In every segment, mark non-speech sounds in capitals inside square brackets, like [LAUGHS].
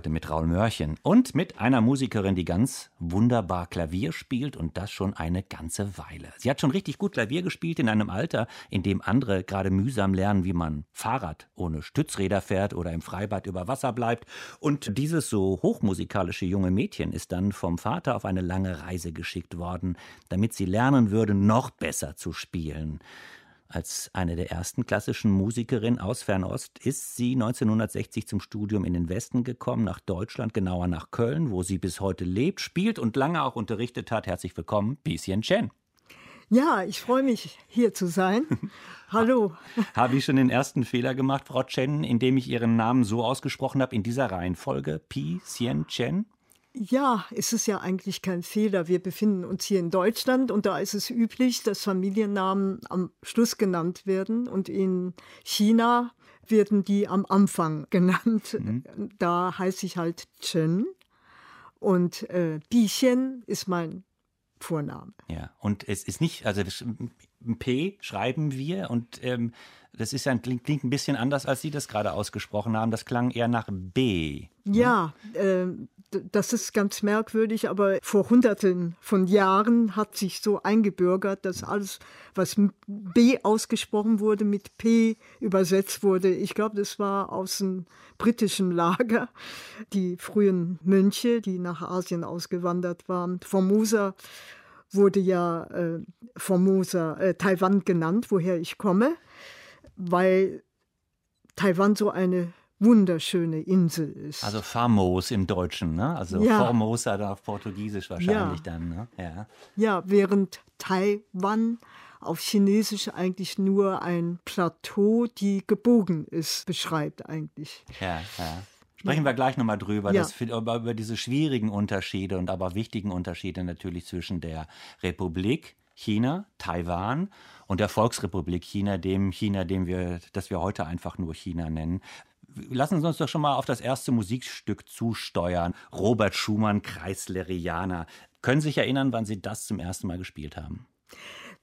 Heute mit Raul Mörchen und mit einer Musikerin, die ganz wunderbar Klavier spielt und das schon eine ganze Weile. Sie hat schon richtig gut Klavier gespielt in einem Alter, in dem andere gerade mühsam lernen, wie man Fahrrad ohne Stützräder fährt oder im Freibad über Wasser bleibt. Und dieses so hochmusikalische junge Mädchen ist dann vom Vater auf eine lange Reise geschickt worden, damit sie lernen würde, noch besser zu spielen. Als eine der ersten klassischen Musikerinnen aus Fernost ist sie 1960 zum Studium in den Westen gekommen, nach Deutschland, genauer nach Köln, wo sie bis heute lebt, spielt und lange auch unterrichtet hat. Herzlich willkommen, Bieschen Chen. Ja, ich freue mich, hier zu sein. [LAUGHS] Hallo. habe ich schon den ersten Fehler gemacht, Frau Chen, indem ich Ihren Namen so ausgesprochen habe, in dieser Reihenfolge? Pi Sien Chen? Ja, es ist ja eigentlich kein Fehler. Wir befinden uns hier in Deutschland und da ist es üblich, dass Familiennamen am Schluss genannt werden und in China werden die am Anfang [LAUGHS] genannt. Mhm. Da heiße ich halt Chen und äh, Bixien ist mein Vorname. Ja, und es ist nicht, also P schreiben wir und ähm, das ist ein, klingt, klingt, ein bisschen anders, als Sie das gerade ausgesprochen haben. Das klang eher nach B. Ja, äh, das ist ganz merkwürdig, aber vor Hunderten von Jahren hat sich so eingebürgert, dass alles, was B ausgesprochen wurde, mit P übersetzt wurde. Ich glaube, das war aus dem britischen [LAUGHS] Lager. Die frühen Mönche, die nach Asien ausgewandert waren. Formosa wurde ja äh, Formosa, äh, Taiwan genannt, woher ich komme weil Taiwan so eine wunderschöne Insel ist. Also famos im Deutschen, ne? Also ja. Formosa da auf Portugiesisch wahrscheinlich ja. dann, ne? Ja. ja, während Taiwan auf Chinesisch eigentlich nur ein Plateau, die gebogen ist, beschreibt eigentlich. Ja, ja. Sprechen wir gleich nochmal drüber, ja. das, über, über diese schwierigen Unterschiede und aber wichtigen Unterschiede natürlich zwischen der Republik China, Taiwan und der Volksrepublik China, dem China, dem wir, das wir heute einfach nur China nennen. Lassen Sie uns doch schon mal auf das erste Musikstück zusteuern. Robert Schumann, Kreislerianer. Können Sie sich erinnern, wann Sie das zum ersten Mal gespielt haben?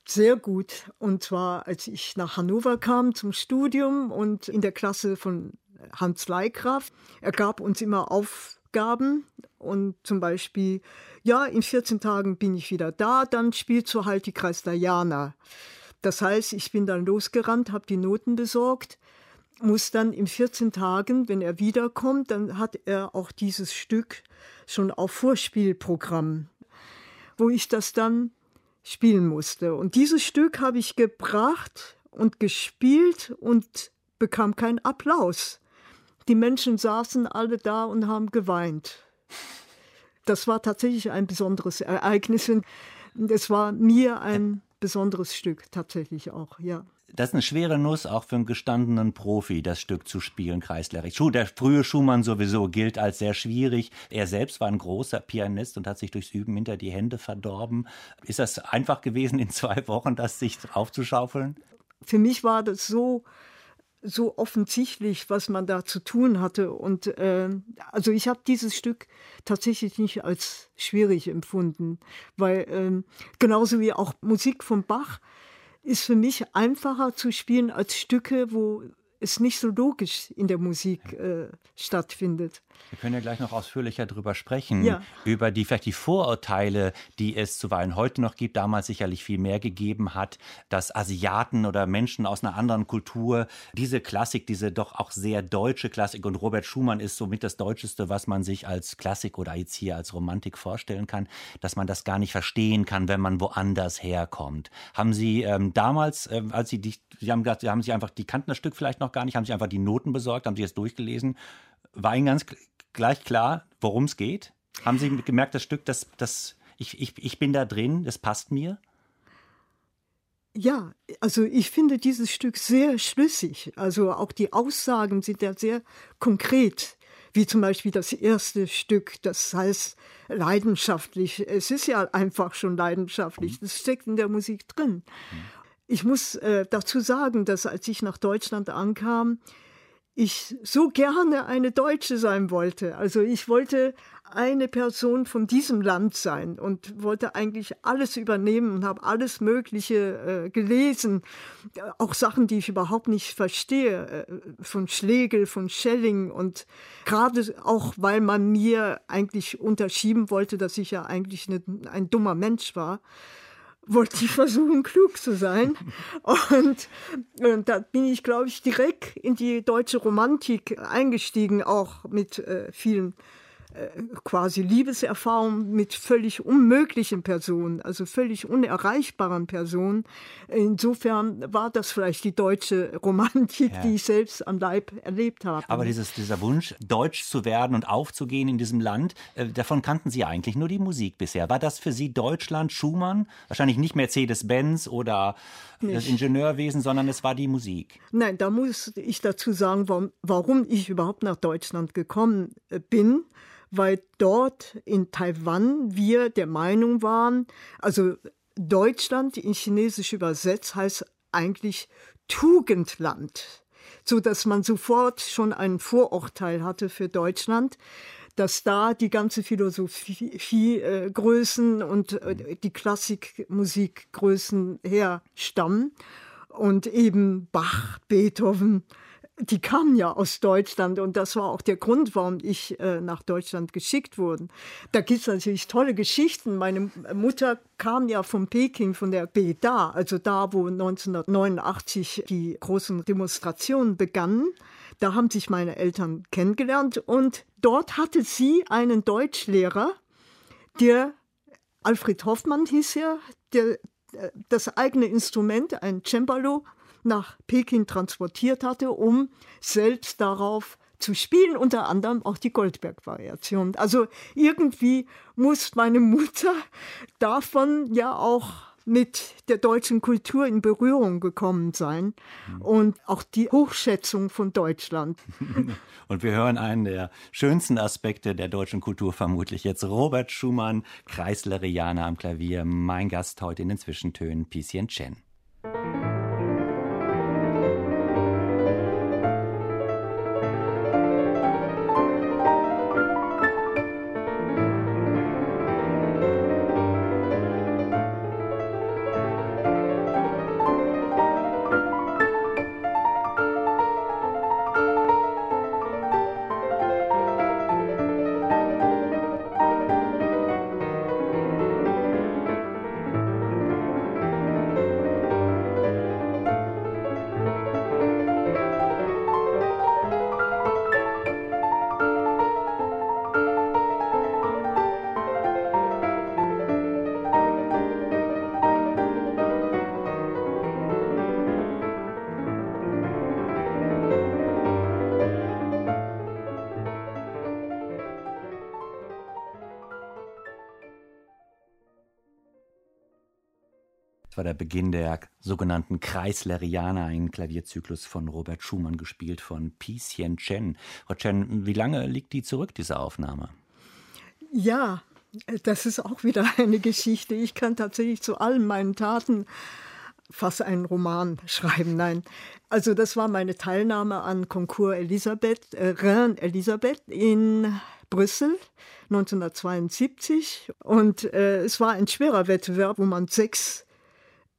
Sehr gut. Und zwar, als ich nach Hannover kam zum Studium und in der Klasse von Hans Leihkraft. Er gab uns immer Aufgaben und zum Beispiel, ja, in 14 Tagen bin ich wieder da, dann spielst du halt die Kreislerianer. Das heißt, ich bin dann losgerannt, habe die Noten besorgt, muss dann in 14 Tagen, wenn er wiederkommt, dann hat er auch dieses Stück schon auf Vorspielprogramm, wo ich das dann spielen musste. Und dieses Stück habe ich gebracht und gespielt und bekam keinen Applaus. Die Menschen saßen alle da und haben geweint. Das war tatsächlich ein besonderes Ereignis. Und es war mir ein besonderes Stück tatsächlich auch, ja. Das ist eine schwere Nuss auch für einen gestandenen Profi, das Stück zu spielen, Kreislerich. Der frühe Schumann sowieso gilt als sehr schwierig. Er selbst war ein großer Pianist und hat sich durchs Üben hinter die Hände verdorben. Ist das einfach gewesen, in zwei Wochen das sich aufzuschaufeln? Für mich war das so so offensichtlich, was man da zu tun hatte. Und äh, also ich habe dieses Stück tatsächlich nicht als schwierig empfunden, weil äh, genauso wie auch Musik von Bach ist für mich einfacher zu spielen als Stücke, wo es nicht so logisch in der Musik äh, stattfindet. Wir können ja gleich noch ausführlicher darüber sprechen, ja. über die vielleicht die Vorurteile, die es zuweilen heute noch gibt, damals sicherlich viel mehr gegeben hat, dass Asiaten oder Menschen aus einer anderen Kultur diese Klassik, diese doch auch sehr deutsche Klassik und Robert Schumann ist somit das Deutscheste, was man sich als Klassik oder jetzt hier als Romantik vorstellen kann, dass man das gar nicht verstehen kann, wenn man woanders herkommt. Haben Sie ähm, damals, ähm, als Sie die, Sie haben gesagt, Sie haben sich einfach, die kannten das Stück vielleicht noch gar nicht, haben Sie einfach die Noten besorgt, haben Sie es durchgelesen war Ihnen ganz gleich klar, worum es geht? Haben Sie gemerkt, das Stück, das, das, ich, ich, ich bin da drin, das passt mir? Ja, also ich finde dieses Stück sehr schlüssig. Also auch die Aussagen sind ja sehr konkret. wie zum Beispiel das erste Stück, das heißt leidenschaftlich. Es ist ja einfach schon leidenschaftlich, das steckt in der Musik drin. Ich muss äh, dazu sagen, dass als ich nach Deutschland ankam, ich so gerne eine Deutsche sein wollte. Also ich wollte eine Person von diesem Land sein und wollte eigentlich alles übernehmen und habe alles Mögliche äh, gelesen, auch Sachen, die ich überhaupt nicht verstehe, äh, von Schlegel, von Schelling und gerade auch, weil man mir eigentlich unterschieben wollte, dass ich ja eigentlich ne, ein dummer Mensch war wollte ich versuchen, klug zu sein. Und, und da bin ich, glaube ich, direkt in die deutsche Romantik eingestiegen, auch mit äh, vielen quasi Liebeserfahrung mit völlig unmöglichen Personen, also völlig unerreichbaren Personen. Insofern war das vielleicht die deutsche Romantik, ja. die ich selbst am Leib erlebt habe. Aber dieses, dieser Wunsch, deutsch zu werden und aufzugehen in diesem Land, äh, davon kannten Sie eigentlich nur die Musik bisher. War das für Sie Deutschland, Schumann? Wahrscheinlich nicht Mercedes-Benz oder nicht. das Ingenieurwesen, sondern es war die Musik. Nein, da muss ich dazu sagen, warum, ich überhaupt nach Deutschland gekommen äh, bin weil dort in Taiwan wir der Meinung waren, also Deutschland in Chinesisch übersetzt heißt eigentlich Tugendland, so dass man sofort schon ein Vorurteil hatte für Deutschland, dass da die ganze Philosophiegrößen und äh, die Klassikmusikgrößen herstammen und eben Bach, Beethoven, die kamen ja aus Deutschland und das war auch der Grund, warum ich äh, nach Deutschland geschickt wurde. Da gibt es natürlich tolle Geschichten. Meine Mutter kam ja von Peking, von der BEDA, also da, wo 1989 die großen Demonstrationen begannen. Da haben sich meine Eltern kennengelernt und dort hatte sie einen Deutschlehrer, der Alfred Hoffmann hieß er, der äh, das eigene Instrument, ein Cembalo, nach Peking transportiert hatte, um selbst darauf zu spielen, unter anderem auch die Goldberg-Variation. Also irgendwie muss meine Mutter [LAUGHS] davon ja auch mit der deutschen Kultur in Berührung gekommen sein und auch die Hochschätzung von Deutschland. [LAUGHS] Und wir hören einen der schönsten Aspekte der deutschen Kultur vermutlich jetzt. Robert Schumann, Kreislerianer am Klavier, mein Gast heute in den Zwischentönen, Picien Chen. Beginn der sogenannten Kreislerianer, ein Klavierzyklus von Robert Schumann, gespielt von Pi Sien Chen. Frau Chen, wie lange liegt die zurück, diese Aufnahme? Ja, das ist auch wieder [LAUGHS] eine Geschichte. Ich kann tatsächlich zu allen meinen Taten fast einen Roman schreiben. Nein, also das war meine Teilnahme an Concours Elisabeth, äh, Rhin Elisabeth in Brüssel 1972 und äh, es war ein schwerer Wettbewerb, wo man sechs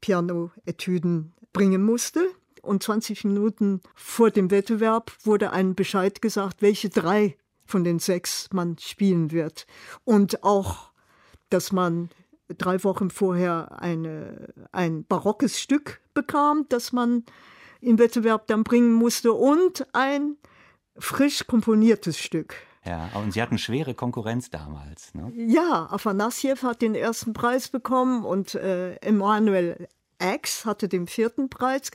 Piano-Etüden bringen musste. Und 20 Minuten vor dem Wettbewerb wurde ein Bescheid gesagt, welche drei von den sechs man spielen wird. Und auch, dass man drei Wochen vorher eine, ein barockes Stück bekam, das man im Wettbewerb dann bringen musste und ein frisch komponiertes Stück. Ja, und Sie hatten schwere Konkurrenz damals. Ne? Ja, Afanassiev hat den ersten Preis bekommen und äh, Emanuel X hatte den vierten Preis.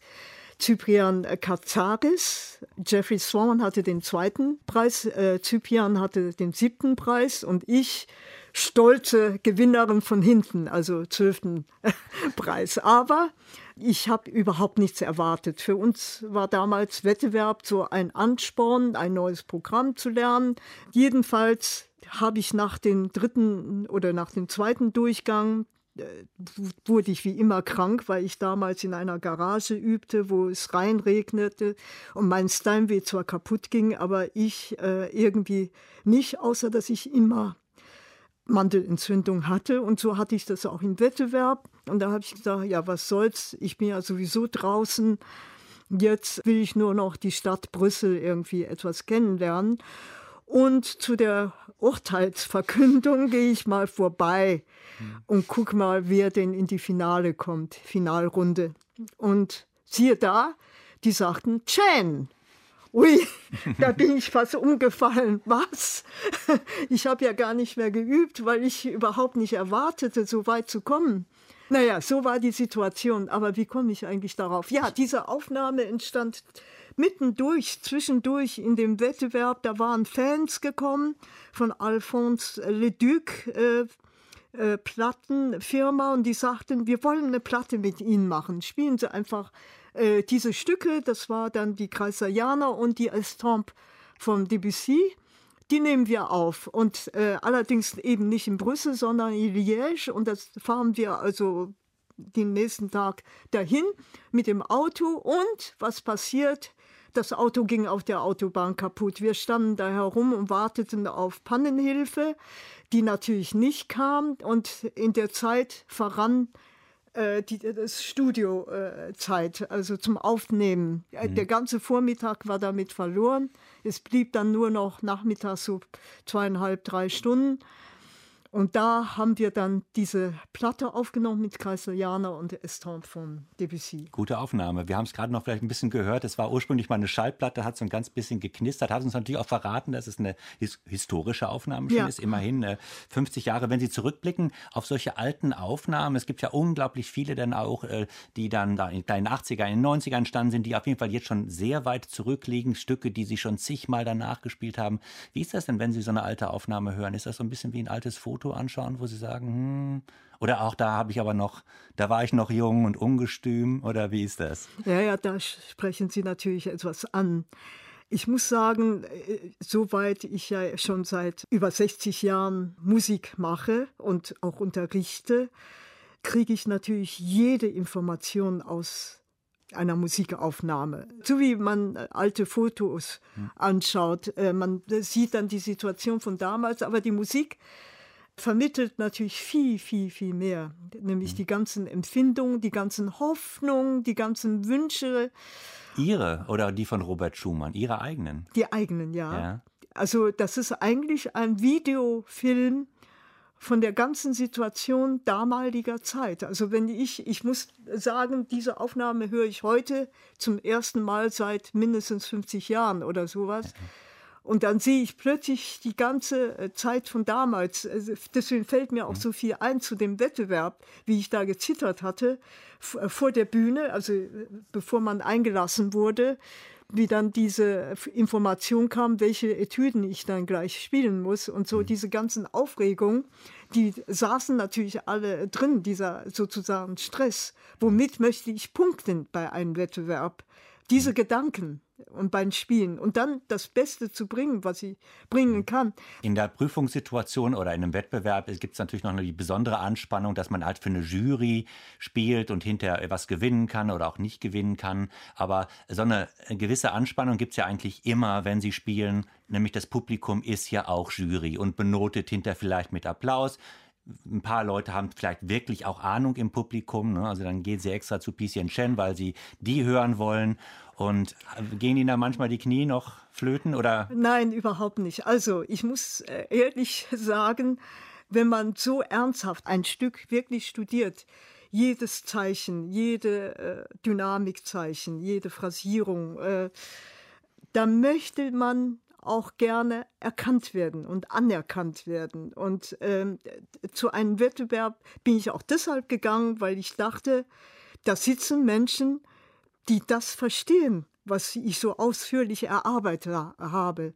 Cyprian Katsaris, Jeffrey Swan hatte den zweiten Preis, äh, Cyprian hatte den siebten Preis und ich stolze Gewinnerin von hinten, also zwölften [LAUGHS] Preis. Aber Ich habe überhaupt nichts erwartet. Für uns war damals Wettbewerb so ein Ansporn, ein neues Programm zu lernen. Jedenfalls habe ich nach dem dritten oder nach dem zweiten Durchgang äh, wurde ich wie immer krank, weil ich damals in einer Garage übte, wo es reinregnete und mein Steinway zwar kaputt ging, aber ich äh, irgendwie nicht, außer dass ich immer Mandelentzündung hatte. Und so hatte ich das auch im Wettbewerb. Und da habe ich gesagt, ja, was soll's, ich bin ja sowieso draußen. Jetzt will ich nur noch die Stadt Brüssel irgendwie etwas kennenlernen. Und zu der Urteilsverkündung [LAUGHS] gehe ich mal vorbei und guck mal, wer denn in die Finale kommt, Finalrunde. Und siehe da, die sagten Chen. Ui, da bin ich fast umgefallen. Was? Ich habe ja gar nicht mehr geübt, weil ich überhaupt nicht erwartete, so weit zu kommen. Naja, so war die Situation. Aber wie komme ich eigentlich darauf? Ja, diese Aufnahme entstand mittendurch, zwischendurch in dem Wettbewerb. Da waren Fans gekommen von Alphonse Leduc, äh, äh, Plattenfirma, und die sagten, wir wollen eine Platte mit Ihnen machen. Spielen Sie einfach äh, diese Stücke, das war dann die Kreiserianer und die Estampe von Debussy, die nehmen wir auf. Und äh, allerdings eben nicht in Brüssel, sondern in Liège. Und das fahren wir also den nächsten Tag dahin mit dem Auto. Und was passiert? Das Auto ging auf der Autobahn kaputt. Wir standen da herum und warteten auf Pannenhilfe, die natürlich nicht kam. Und in der Zeit verrann äh, die, das Studiozeit, äh, also zum Aufnehmen. Mhm. Der ganze Vormittag war damit verloren. Es blieb dann nur noch nachmittags so zweieinhalb, drei Stunden. Und da haben wir dann diese Platte aufgenommen mit Kaiserjana und Estampe von Debussy. Gute Aufnahme. Wir haben es gerade noch vielleicht ein bisschen gehört. Es war ursprünglich mal eine Schallplatte, hat so ein ganz bisschen geknistert, hat uns natürlich auch verraten, dass es eine his historische Aufnahme schon ja. ist. Immerhin äh, 50 Jahre. Wenn Sie zurückblicken auf solche alten Aufnahmen, es gibt ja unglaublich viele dann auch, äh, die dann da in den 80er, in den 90ern entstanden sind, die auf jeden Fall jetzt schon sehr weit zurückliegen. Stücke, die Sie schon zigmal danach gespielt haben. Wie ist das denn, wenn Sie so eine alte Aufnahme hören? Ist das so ein bisschen wie ein altes Foto? Foto anschauen, wo Sie sagen, hm, oder auch da habe ich aber noch, da war ich noch jung und ungestüm oder wie ist das? Ja, ja, da sprechen Sie natürlich etwas an. Ich muss sagen, äh, soweit ich ja schon seit über 60 Jahren Musik mache und auch unterrichte, kriege ich natürlich jede Information aus einer Musikaufnahme. So wie man äh, alte Fotos hm. anschaut, äh, man sieht dann die Situation von damals, aber die Musik vermittelt natürlich viel, viel, viel mehr. Nämlich mhm. die ganzen Empfindungen, die ganzen Hoffnungen, die ganzen Wünsche. Ihre oder die von Robert Schumann? Ihre eigenen? Die eigenen, ja. ja. Also das ist eigentlich ein Videofilm von der ganzen Situation damaliger Zeit. Also wenn ich, ich muss sagen, diese Aufnahme höre ich heute zum ersten Mal seit mindestens 50 Jahren oder sowas. Mhm. Und dann sehe ich plötzlich die ganze äh, Zeit von damals. Also, deswegen fällt mir auch mhm. so viel ein zu dem Wettbewerb, wie ich da gezittert hatte äh, vor der Bühne, also äh, bevor man eingelassen wurde, wie dann diese Information kam, welche Etüden ich dann gleich spielen muss und so mhm. diese ganzen Aufregungen, die saßen natürlich alle drin, dieser sozusagen Stress. Womit möchte ich punkten bei einem Wettbewerb? Diese. Gedanken und beim Spielen und dann das Beste zu bringen, was ich bringen mhm. kann. In der Prüfungssituation oder in einem Wettbewerb gibt es natürlich noch die besondere Anspannung, dass man halt für eine Jury spielt und hinterher was gewinnen kann oder auch nicht gewinnen kann. Aber so eine gewisse Anspannung gibt es ja eigentlich immer, wenn Sie spielen. Nämlich das Publikum ist ja auch Jury und benotet hinterher vielleicht mit Applaus ein paar Leute haben vielleicht wirklich auch Ahnung im Publikum. Ne? Also dann gehen sie extra zu Picien Chen, weil sie die hören wollen. Und gehen Ihnen da manchmal die Knie noch flöten oder? Nein, überhaupt nicht. Also ich muss äh, ehrlich [LAUGHS] sagen, wenn man so ernsthaft ein Stück wirklich studiert, jedes Zeichen, jede äh, Dynamikzeichen, jede Phrasierung, äh, da möchte man auch gerne erkannt werden und anerkannt werden. Und ähm, zu einem Wettbewerb bin ich auch deshalb gegangen, weil ich dachte, da sitzen Menschen, die das verstehen, was ich so ausführlich erarbeitet habe.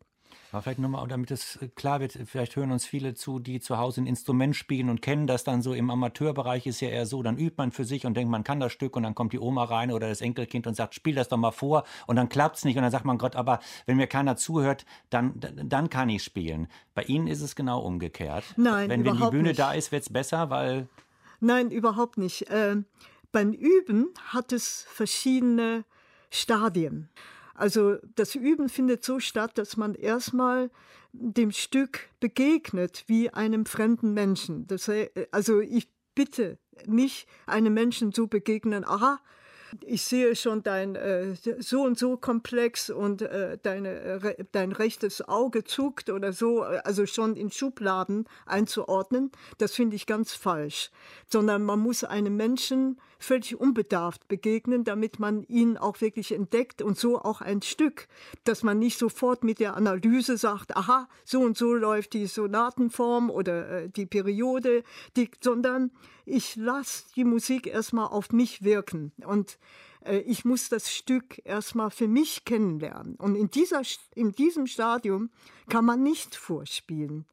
Aber vielleicht nochmal, damit es klar wird, vielleicht hören uns viele zu, die zu Hause ein Instrument spielen und kennen das dann so. Im Amateurbereich ist ja eher so, dann übt man für sich und denkt, man kann das Stück und dann kommt die Oma rein oder das Enkelkind und sagt, spiel das doch mal vor und dann klappt es nicht und dann sagt man, Gott, aber wenn mir keiner zuhört, dann, dann kann ich spielen. Bei Ihnen ist es genau umgekehrt. Nein, Wenn, wenn die Bühne nicht. da ist, wird es besser, weil Nein, überhaupt nicht. Ähm, beim Üben hat es verschiedene Stadien. Also das Üben findet so statt, dass man erstmal dem Stück begegnet wie einem fremden Menschen. Das, also ich bitte nicht einem Menschen so begegnen, aha, ich sehe schon dein äh, so und so Komplex und äh, deine, äh, re- dein rechtes Auge zuckt oder so, äh, also schon in Schubladen einzuordnen, das finde ich ganz falsch. Sondern man muss einem Menschen völlig unbedarft begegnen, damit man ihn auch wirklich entdeckt und so auch ein Stück, dass man nicht sofort mit der Analyse sagt, aha, so und so läuft die Sonatenform oder äh, die Periode, die, sondern ich lasse die Musik erstmal auf mich wirken und äh, ich muss das Stück erstmal für mich kennenlernen. Und in, dieser, in diesem Stadium kann man nicht vorspielen.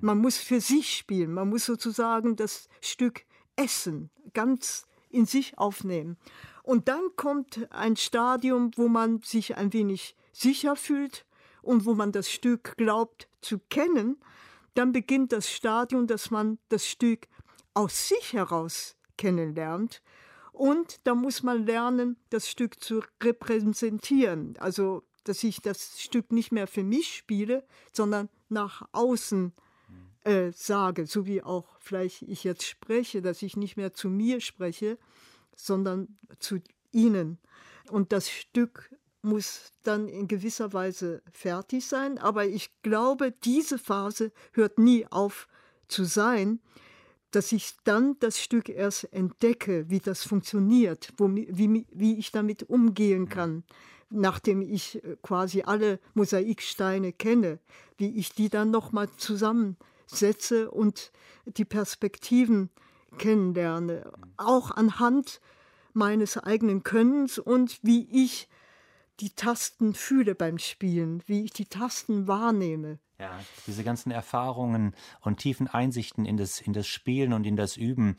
Man muss für sich spielen. Man muss sozusagen das Stück essen, ganz in sich aufnehmen. Und dann kommt ein Stadium, wo man sich ein wenig sicher fühlt und wo man das Stück glaubt zu kennen. Dann beginnt das Stadium, dass man das Stück aus sich heraus kennenlernt. Und da muss man lernen, das Stück zu repräsentieren. Also, dass ich das Stück nicht mehr für mich spiele, sondern nach außen äh, sage, so wie auch vielleicht ich jetzt spreche, dass ich nicht mehr zu mir spreche, sondern zu ihnen. Und das Stück muss dann in gewisser Weise fertig sein, aber ich glaube, diese Phase hört nie auf zu sein, dass ich dann das Stück erst entdecke, wie das funktioniert, wo, wie, wie ich damit umgehen kann, nachdem ich äh, quasi alle Mosaiksteine kenne, wie ich die dann nochmal zusammensetze und die Perspektiven kennenlerne, auch anhand meines eigenen Könnens und wie ich die Tasten fühle beim Spielen, wie ich die Tasten wahrnehme. Ja, diese ganzen Erfahrungen und tiefen Einsichten in das, in das Spielen und in das Üben.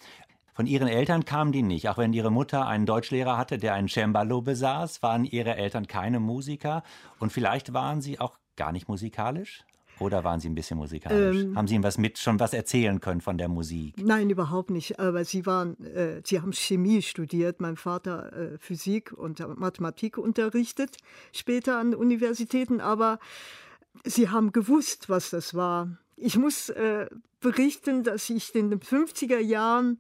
Von ihren Eltern kamen die nicht. Auch wenn ihre Mutter einen Deutschlehrer hatte, der ein Cembalo besaß, waren ihre Eltern keine Musiker. Und vielleicht waren sie auch gar nicht musikalisch? Oder waren Sie ein bisschen musikalisch? Ähm, haben Sie ihm was mit schon was erzählen können von der Musik? Nein, überhaupt nicht. Aber sie waren, äh, sie haben Chemie studiert, mein Vater äh, Physik und Mathematik unterrichtet, später an Universitäten, aber sie haben gewusst, was das war. Ich muss äh, berichten, dass ich in den 50er Jahren,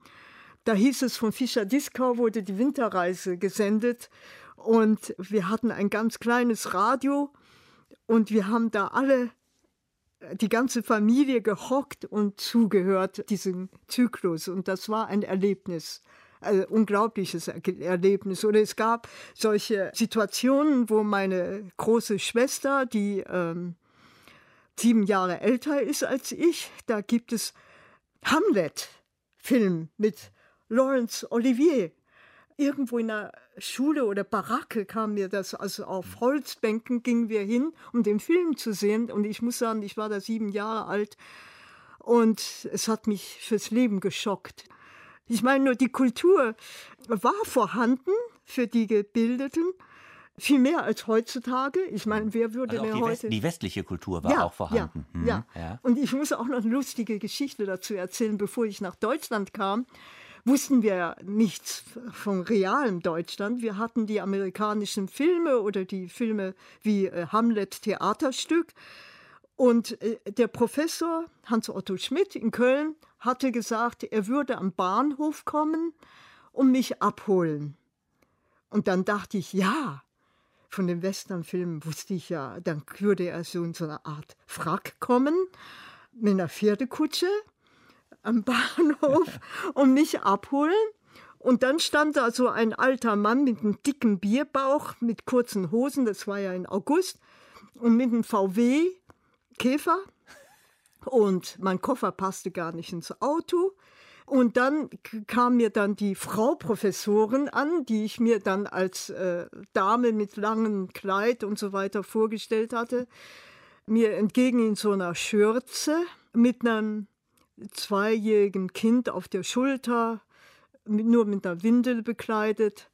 da hieß es von Fischer Dieskau, wurde die Winterreise gesendet und wir hatten ein ganz kleines Radio und wir haben da alle die ganze Familie gehockt und zugehört diesem Zyklus. Und das war ein Erlebnis. Ein unglaubliches Erlebnis. Oder es gab solche Situationen, wo meine große Schwester, die ähm, sieben Jahre älter ist als ich, da gibt es Hamlet-Film mit Laurence Olivier. Irgendwo in der Schule oder Baracke kam mir das, also auf Holzbänken gingen wir hin, um den Film zu sehen. Und ich muss sagen, ich war da sieben Jahre alt und es hat mich fürs Leben geschockt. Ich meine nur, die Kultur war vorhanden für die Gebildeten, viel mehr als heutzutage. Ich meine, wer würde Also die, heute... West, die westliche Kultur war auch vorhanden. Ja, Mhm, ja. ja. Und ich muss auch noch eine lustige Geschichte dazu erzählen. Bevor ich nach Deutschland kam, wussten wir nichts von realem Deutschland. Wir hatten die amerikanischen Filme oder die Filme wie äh, Hamlet Theaterstück. Und äh, der Professor Hans-Otto Schmidt in Köln hatte gesagt, er würde am Bahnhof kommen und mich abholen. Und dann dachte ich, ja, von den Westernfilmen wusste ich ja, dann würde er so in so einer Art Frack kommen, mit einer Pferdekutsche am [LAUGHS] Bahnhof und mich abholen. Und dann stand da so ein alter Mann mit einem dicken Bierbauch, mit kurzen Hosen, das war ja in August, und mit einem VW-Käfer. Und mein Koffer passte gar nicht ins Auto. Und dann kam mir dann die Frau Professorin an, die ich mir dann als äh, Dame mit langem Kleid und so weiter vorgestellt hatte. mir entgegen in so einer Schürze mit einem zweijährigen Kind auf der Schulter, nur mit einer Windel bekleidet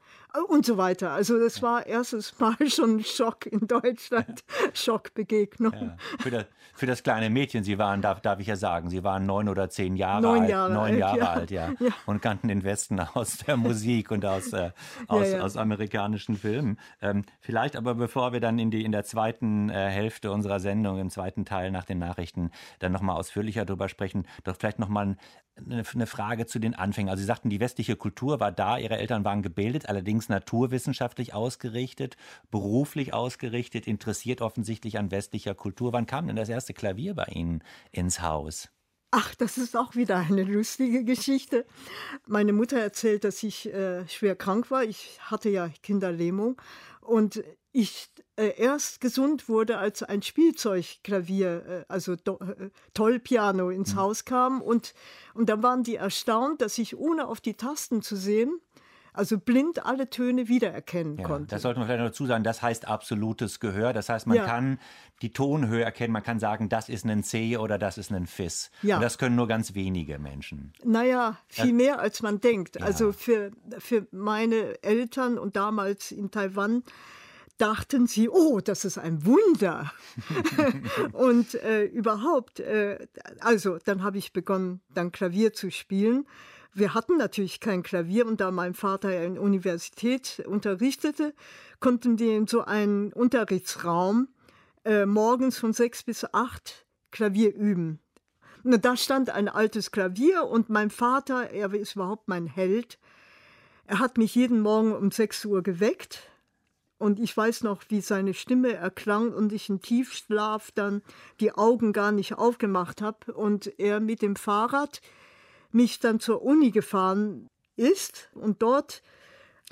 und so weiter. Also das war erstes Mal schon ein Schock in Deutschland, ja. Schockbegegnung. Ja. Für, das, für, das, kleine Mädchen, Sie waren, darf, darf ich ja sagen, Sie waren neun oder zehn Jahre neun alt. Jahre neun alt, Jahre ja. alt, ja. Und kannten den Westen aus der Musik und aus, äh, [LAUGHS] aus, aus, amerikanischen Filmen. Ähm, vielleicht aber, bevor wir dann in, die, in der zweiten äh, Hälfte unserer Sendung, im zweiten Teil nach den Nachrichten, dann nochmal ausführlicher darüber sprechen, doch vielleicht nochmal eine Frage zu den Anfängen. Also Sie sagten, die westliche Kultur war da, Ihre Eltern waren gebildet, allerdings naturwissenschaftlich ausgerichtet, beruflich ausgerichtet, interessiert offensichtlich an westlicher Kultur. Wann kam denn das erste Klavier bei Ihnen ins Haus? Ach, das ist auch wieder eine lustige Geschichte. Meine Mutter erzählt, dass ich äh, schwer krank war. Ich hatte ja Kinderlähmung und ich erst gesund wurde, als ein Spielzeugklavier, äh, also äh, Tollpiano ins mhm. Haus kam und, und dann waren die erstaunt, dass ich ohne auf die Tasten zu sehen also blind alle Töne wiedererkennen ja, konnte. Das sollte man vielleicht noch dazu sagen, das heißt absolutes Gehör. Das heißt, man ja. kann die Tonhöhe erkennen, man kann sagen, das ist ein C oder das ist ein Fis. Ja. Und das können nur ganz wenige Menschen. Naja, viel mehr als man denkt. Ja. Also für, für meine Eltern und damals in Taiwan dachten sie, oh, das ist ein Wunder. [LAUGHS] und äh, überhaupt, äh, also dann habe ich begonnen, dann Klavier zu spielen. Wir hatten natürlich kein Klavier und da mein Vater ja in Universität unterrichtete, konnten wir in so einen Unterrichtsraum äh, morgens von sechs bis acht Klavier üben. Und da stand ein altes Klavier und mein Vater, er ist überhaupt mein Held, er hat mich jeden Morgen um sechs Uhr geweckt und ich weiß noch, wie seine Stimme erklang und ich in Tiefschlaf dann die Augen gar nicht aufgemacht habe und er mit dem Fahrrad mich dann zur Uni gefahren ist. Und dort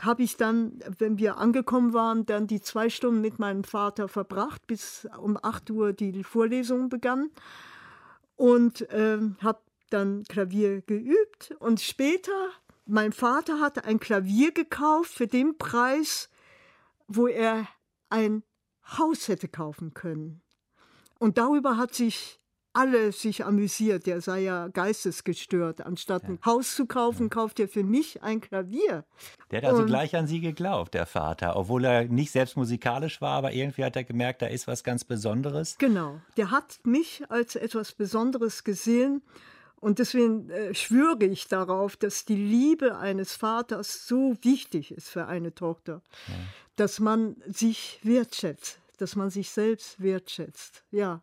habe ich dann, wenn wir angekommen waren, dann die zwei Stunden mit meinem Vater verbracht, bis um 8 Uhr die Vorlesung begann. Und äh, habe dann Klavier geübt. Und später, mein Vater hatte ein Klavier gekauft für den Preis, wo er ein Haus hätte kaufen können. Und darüber hat sich alle sich amüsiert. Der sei ja geistesgestört. Anstatt ein Haus zu kaufen, ja. kauft er für mich ein Klavier. Der hat also Und, gleich an Sie geglaubt, der Vater. Obwohl er nicht selbst musikalisch war, aber irgendwie hat er gemerkt, da ist was ganz Besonderes. Genau. Der hat mich als etwas Besonderes gesehen. Und deswegen äh, schwöre ich darauf, dass die Liebe eines Vaters so wichtig ist für eine Tochter, ja. Dass man sich wertschätzt, dass man sich selbst wertschätzt. Ja.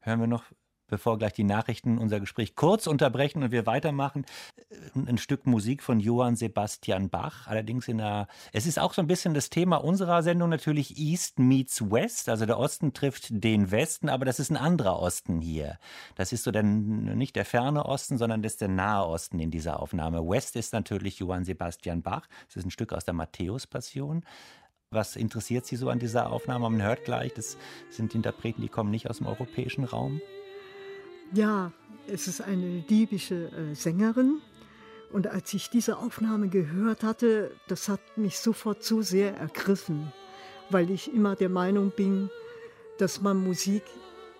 Hören wir noch bevor gleich die Nachrichten unser Gespräch kurz unterbrechen und wir weitermachen. Ein Stück Musik von Johann Sebastian Bach, allerdings in einer, es ist auch so ein bisschen das Thema unserer Sendung natürlich East meets West, also der Osten trifft den Westen, aber das ist ein anderer Osten hier. Das ist so der, nicht der ferne Osten, sondern das ist der nahe Osten in dieser Aufnahme. West ist natürlich Johann Sebastian Bach, es ist ein Stück aus der Matthäus-Passion. Was interessiert Sie so an dieser Aufnahme? Man hört gleich, das sind Interpreten, die kommen nicht aus dem europäischen Raum. Ja, es ist eine libysche äh, Sängerin. Und als ich diese Aufnahme gehört hatte, das hat mich sofort so sehr ergriffen, weil ich immer der Meinung bin, dass man Musik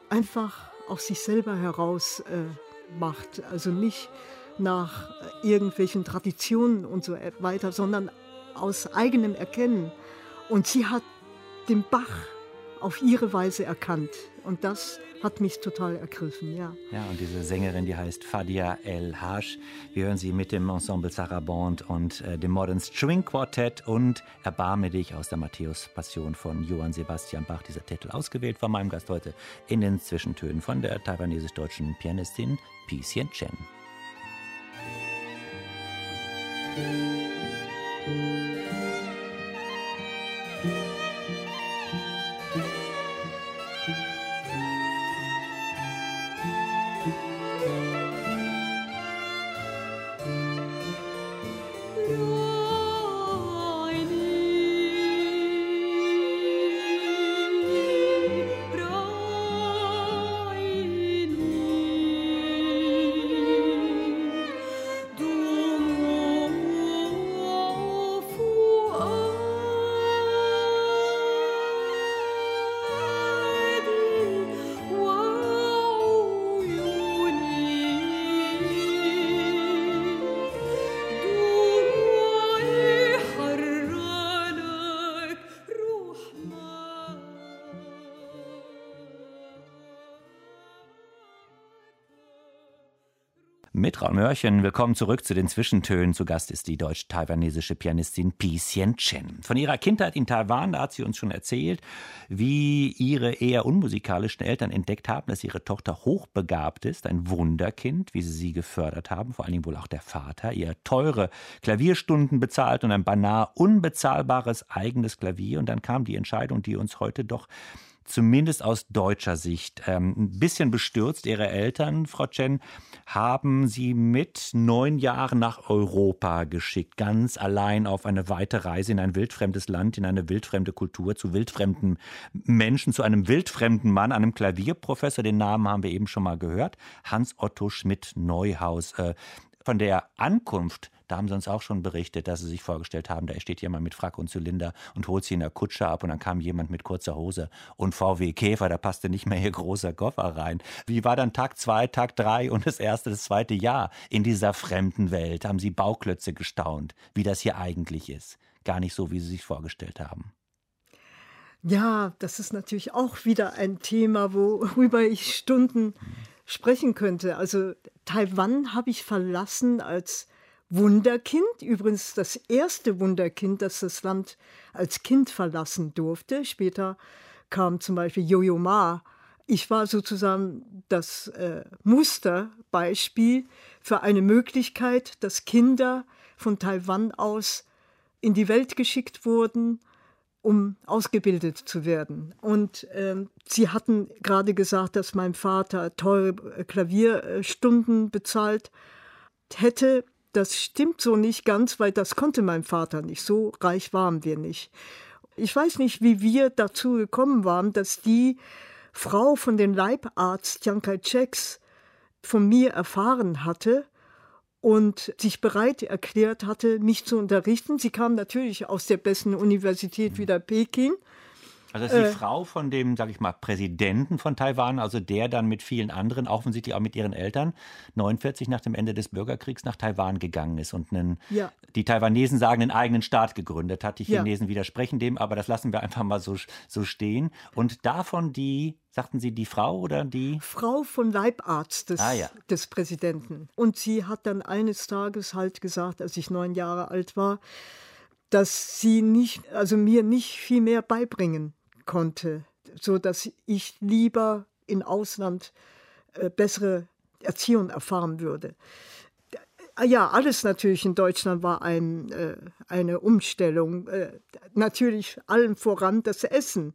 einfach aus sich selber heraus äh, macht. Also nicht nach irgendwelchen Traditionen und so weiter, sondern aus eigenem Erkennen. Und sie hat den Bach auf ihre Weise erkannt. Und das hat mich total ergriffen, ja. Ja, und diese Sängerin, die heißt Fadia El Hash. Wir hören sie mit dem Ensemble Sarabande und äh, dem Modern String Quartett und Erbarme dich aus der Matthäus-Passion von Johann Sebastian Bach. Dieser Titel ausgewählt von meinem Gast heute in den Zwischentönen von der taiwanesisch-deutschen Pianistin Pi Sien Chen. Musik Mörchen, willkommen zurück zu den Zwischentönen. Zu Gast ist die deutsch-taiwanesische Pianistin Pi Sien Chen. Von ihrer Kindheit in Taiwan, da hat sie uns schon erzählt, wie ihre eher unmusikalischen Eltern entdeckt haben, dass ihre Tochter hochbegabt ist, ein Wunderkind, wie sie sie gefördert haben, vor allen Dingen wohl auch der Vater, ihr teure Klavierstunden bezahlt und ein beinahe unbezahlbares eigenes Klavier. Und dann kam die Entscheidung, die uns heute doch zumindest aus deutscher Sicht ähm, ein bisschen bestürzt. Ihre Eltern, Frau Chen, haben sie mit neun Jahren nach Europa geschickt, ganz allein auf eine weite Reise in ein wildfremdes Land, in eine wildfremde Kultur, zu wildfremden Menschen, zu einem wildfremden Mann, einem Klavierprofessor. Den Namen haben wir eben schon mal gehört, Hans Otto Schmidt Neuhaus. Äh, von der Ankunft da haben sie uns auch schon berichtet, dass sie sich vorgestellt haben, da steht jemand mit Frack und Zylinder und holt sie in der Kutsche ab und dann kam jemand mit kurzer Hose und VW Käfer, da passte nicht mehr ihr großer Koffer rein. Wie war dann Tag zwei, Tag drei und das erste, das zweite Jahr in dieser fremden Welt? Haben sie Bauklötze gestaunt, wie das hier eigentlich ist? Gar nicht so, wie sie sich vorgestellt haben. Ja, das ist natürlich auch wieder ein Thema, worüber ich Stunden sprechen könnte. Also Taiwan habe ich verlassen als Wunderkind, übrigens das erste Wunderkind, das das Land als Kind verlassen durfte. Später kam zum Beispiel Yo-Yo Ma. Ich war sozusagen das äh, Musterbeispiel für eine Möglichkeit, dass Kinder von Taiwan aus in die Welt geschickt wurden, um ausgebildet zu werden. Und ähm, Sie hatten gerade gesagt, dass mein Vater teure Klavierstunden bezahlt hätte das stimmt so nicht ganz, weil das konnte mein Vater nicht. So reich waren wir nicht. Ich weiß nicht, wie wir dazu gekommen waren, dass die Frau von den Leibarzt Chiang Kai-sheks von mir erfahren hatte und sich bereit erklärt hatte, mich zu unterrichten. Sie kam natürlich aus der besten Universität wieder Peking also das ist die äh, Frau von dem, sag ich mal, Präsidenten von Taiwan, also der dann mit vielen anderen, offensichtlich auch mit ihren Eltern, 49 nach dem Ende des Bürgerkriegs nach Taiwan gegangen ist und einen, ja. die Taiwanesen sagen, einen eigenen Staat gegründet hat. Die Chinesen ja. widersprechen dem, aber das lassen wir einfach mal so, so stehen. Und davon die, sagten Sie, die Frau oder die? Frau von Leibarzt des, ah, ja. des Präsidenten. Und sie hat dann eines Tages halt gesagt, als ich neun Jahre alt war, dass sie nicht, also mir nicht viel mehr beibringen konnte, so dass ich lieber in Ausland äh, bessere Erziehung erfahren würde. Äh, ja, alles natürlich in Deutschland war ein, äh, eine Umstellung. Natürlich allen voran das Essen.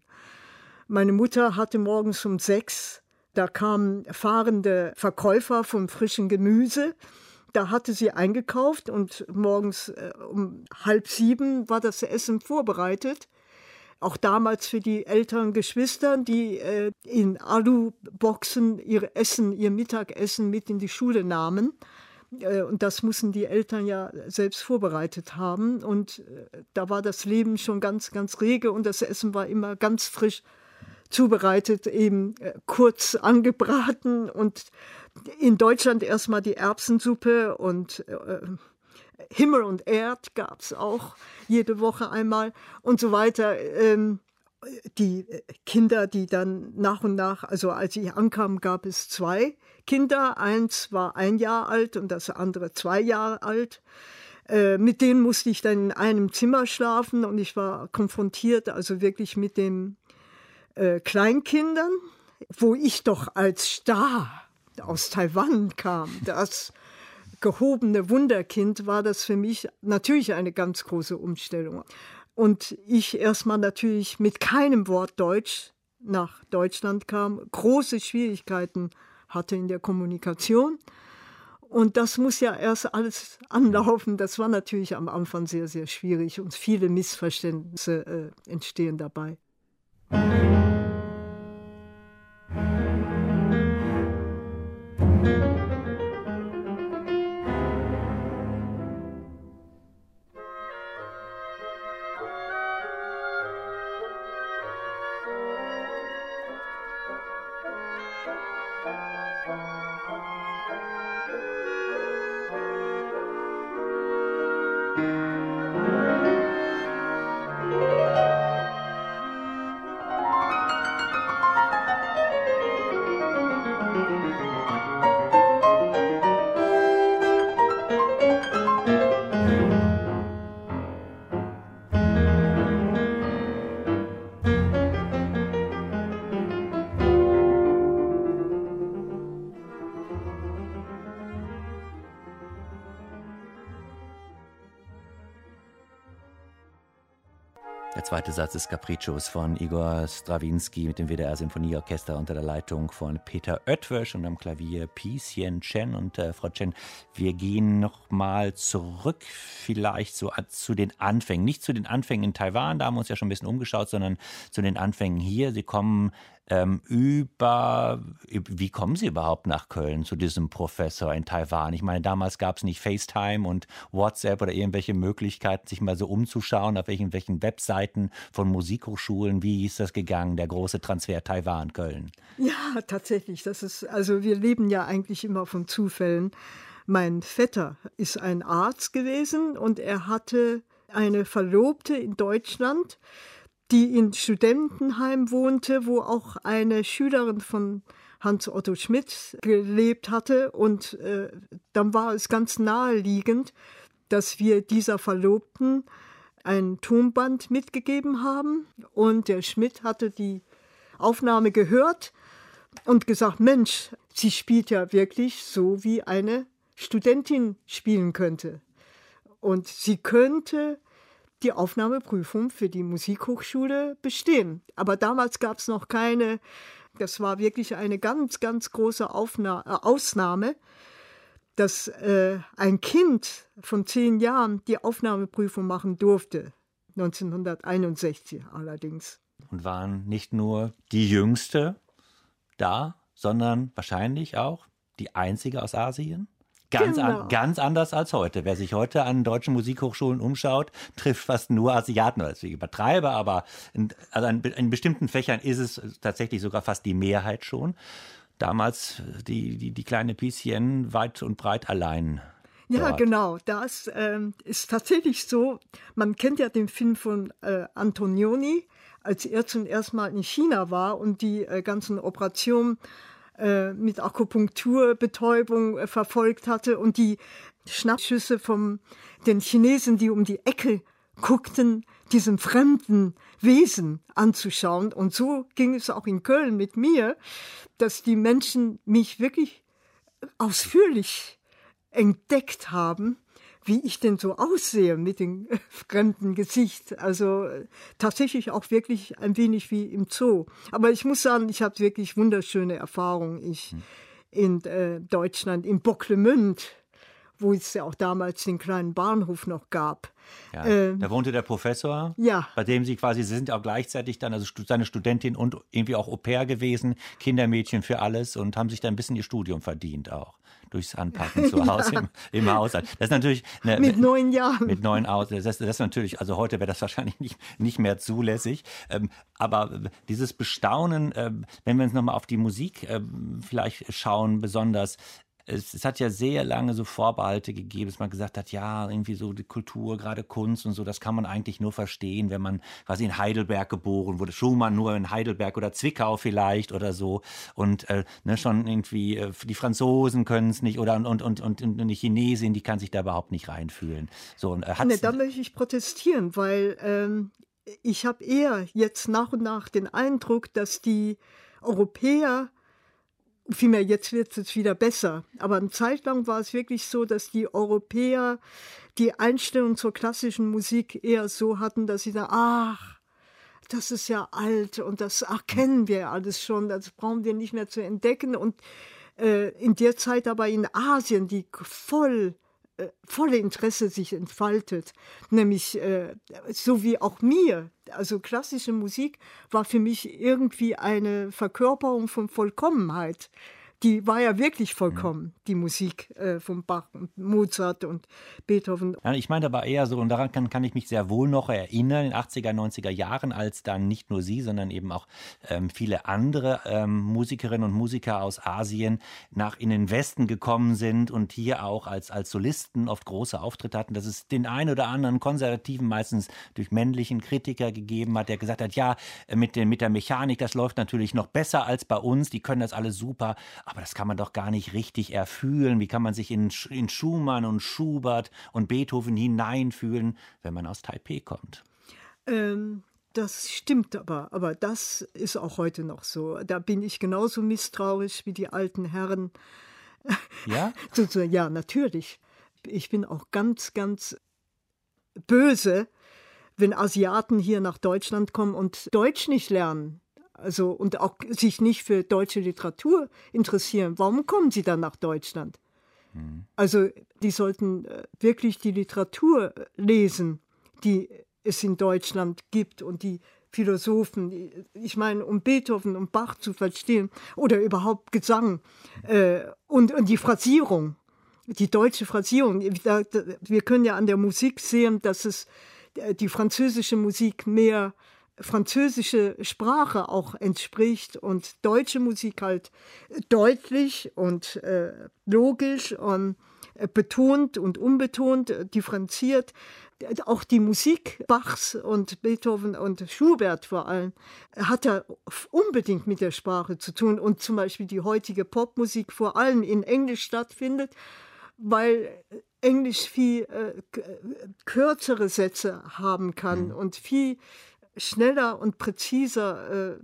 Meine Mutter hatte morgens um sechs, da kamen fahrende Verkäufer von frischem Gemüse. Da hatte sie eingekauft und morgens um halb sieben war das Essen vorbereitet auch damals für die älteren Geschwister, die äh, in Alu-Boxen ihr Essen, ihr Mittagessen mit in die Schule nahmen. Äh, und das mussten die Eltern ja selbst vorbereitet haben. Und äh, da war das Leben schon ganz, ganz rege und das Essen war immer ganz frisch zubereitet, eben äh, kurz angebraten und in Deutschland erstmal die Erbsensuppe und Himmel und Erd gab es auch jede Woche einmal und so weiter. Ähm, die Kinder, die dann nach und nach, also als ich ankam, gab es zwei Kinder. Eins war ein Jahr alt und das andere zwei Jahre alt. Äh, mit denen musste ich dann in einem Zimmer schlafen und ich war konfrontiert, also wirklich mit den äh, Kleinkindern, wo ich doch als Star aus Taiwan kam. Das gehobene Wunderkind war das für mich natürlich eine ganz große Umstellung. Und ich erstmal natürlich mit keinem Wort Deutsch nach Deutschland kam, große Schwierigkeiten hatte in der Kommunikation. Und das muss ja erst alles anlaufen. Das war natürlich am Anfang sehr, sehr schwierig und viele Missverständnisse äh, entstehen dabei. Zweite Satz des Capriccios von Igor Strawinski mit dem WDR Sinfonieorchester unter der Leitung von Peter Oetwösch und am Klavier Pieschen Chen. Und äh, Frau Chen, wir gehen noch mal zurück vielleicht so zu den Anfängen. Nicht zu den Anfängen in Taiwan, da haben wir uns ja schon ein bisschen umgeschaut, sondern zu den Anfängen hier. Sie kommen ähm, über, wie kommen Sie überhaupt nach Köln zu diesem Professor in Taiwan? Ich meine, damals gab es nicht FaceTime und WhatsApp oder irgendwelche Möglichkeiten, sich mal so umzuschauen, auf welchen, welchen Webseiten von Musikhochschulen. Wie ist das gegangen, der große Transfer Taiwan-Köln? Ja, tatsächlich. Das ist, also wir leben ja eigentlich immer von Zufällen. Mein Vetter ist ein Arzt gewesen und er hatte eine Verlobte in Deutschland die in Studentenheim wohnte, wo auch eine Schülerin von Hans Otto Schmidt gelebt hatte. Und äh, dann war es ganz naheliegend, dass wir dieser Verlobten ein Tonband mitgegeben haben. Und der Schmidt hatte die Aufnahme gehört und gesagt, Mensch, sie spielt ja wirklich so, wie eine Studentin spielen könnte. Und sie könnte die Aufnahmeprüfung für die Musikhochschule bestehen. Aber damals gab es noch keine, das war wirklich eine ganz, ganz große Aufna äh, Ausnahme, dass äh, ein Kind von zehn Jahren die Aufnahmeprüfung machen durfte. 1961 allerdings. Und waren nicht nur die Jüngste da, sondern wahrscheinlich auch die einzige aus Asien? Ganz, genau. an, ganz anders als heute. Wer sich heute an deutschen Musikhochschulen umschaut, trifft fast nur Asiaten. Also ich übertreibe, aber in, also in, in bestimmten Fächern ist es tatsächlich sogar fast die Mehrheit schon. Damals die, die, die kleine Pieschen weit und breit allein. Ja, dort. genau. Das ähm, ist tatsächlich so. Man kennt ja den Film von äh, Antonioni, als er zum ersten Mal in China war und die äh, ganzen Operationen äh, mit Akupunkturbetäubung äh, verfolgt hatte und die Schnappschüsse von den Chinesen, die um die Ecke guckten, diesem fremden Wesen anzuschauen. Und so ging es auch in Köln mit mir, dass die Menschen mich wirklich ausführlich entdeckt haben wie ich denn so aussehe mit dem [LAUGHS] fremden Gesicht. Also äh, tatsächlich auch wirklich ein wenig wie im Zoo. Aber ich muss sagen, ich habe wirklich wunderschöne Erfahrungen. Ich hm. in äh, Deutschland, in Bocklemünd, wo es ja auch damals den kleinen Bahnhof noch gab. Ja, ähm, da wohnte der Professor, ja. bei dem Sie quasi, Sie sind auch gleichzeitig dann, also seine Studentin und irgendwie auch Au pair gewesen, Kindermädchen für alles und haben sich da ein bisschen ihr Studium verdient auch durchs Anpacken zu Hause ja. im, im, Haushalt. Das ist natürlich eine, [LAUGHS] mit neun Jahren. Mit neun aus. Das, das ist natürlich, also heute wäre das [LAUGHS] wahrscheinlich nicht, nicht mehr zulässig. Ähm, aber dieses Bestaunen, äh, wenn wir uns nochmal auf die Musik äh, vielleicht schauen, besonders, es, es, hat ja sehr lange so Vorbehalte gegeben, dass man gesagt hat, ja, irgendwie so die Kultur, gerade Kunst und so, das kann man eigentlich nur verstehen, wenn man quasi in Heidelberg geboren wurde. Schumann nur in Heidelberg oder Zwickau vielleicht oder so. Und äh, ne, schon irgendwie, äh, die Franzosen können es nicht oder und, und, und, und, und die Chinesin, die kann sich da überhaupt nicht reinfühlen. So, äh, ne, da möchte ich protestieren, weil ähm, ich habe eher jetzt nach und nach den Eindruck, dass die Europäer Vielmehr, jetzt wird es wieder besser. Aber eine Zeit lang war es wirklich so, dass die Europäer die Einstellung zur klassischen Musik eher so hatten, dass sie da, ach, das ist ja alt und das ach, kennen wir alles schon, das brauchen wir nicht mehr zu entdecken. Und äh, in der Zeit aber in Asien, die voll äh, volle Interesse sich entfaltet, nämlich äh, so wie auch mir. Also klassische Musik war für mich irgendwie eine Verkörperung von Vollkommenheit die war ja wirklich vollkommen, die Musik äh, von Bach und Mozart und Beethoven. Ja, ich meine aber eher so, und daran kann, kann ich mich sehr wohl noch erinnern, in den 80er, 90er Jahren, als dann nicht nur Sie, sondern eben auch ähm, viele andere ähm, Musikerinnen und Musiker aus Asien nach in den Westen gekommen sind und hier auch als, als Solisten oft große Auftritte hatten, dass es den einen oder anderen Konservativen, meistens durch männlichen Kritiker gegeben hat, der gesagt hat, ja, mit, den, mit der Mechanik, das läuft natürlich noch besser als bei uns, die können das alles super, aber das kann man doch gar nicht richtig erfühlen. Wie kann man sich in, in Schumann und Schubert und Beethoven hineinfühlen, wenn man aus Taipei kommt? Ähm, das stimmt aber, aber das ist auch heute noch so. Da bin ich genauso misstrauisch wie die alten Herren. Ja? [LAUGHS] ja, natürlich. Ich bin auch ganz, ganz böse, wenn Asiaten hier nach Deutschland kommen und Deutsch nicht lernen, also und auch sich nicht für deutsche Literatur interessieren, warum kommen sie dann nach Deutschland? Mhm. Also die sollten äh, wirklich die Literatur lesen, die es in Deutschland gibt und die Philosophen, ich meine, um Beethoven und Bach zu verstehen oder überhaupt Gesang äh, und, und die Phrasierung, die deutsche Phrasierung. Wir können ja an der Musik sehen, dass es äh, die französische Musik mehr französische Sprache auch entspricht und deutsche Musik halt deutlich und äh, logisch und äh, betont und unbetont, äh, differenziert. Auch die Musik Bachs und Beethoven und Schubert vor allem hat ja unbedingt mit der Sprache zu tun und zum Beispiel die heutige Popmusik vor allem in Englisch stattfindet, weil Englisch viel äh, kürzere Sätze haben kann mhm. und viel schneller und präziser äh,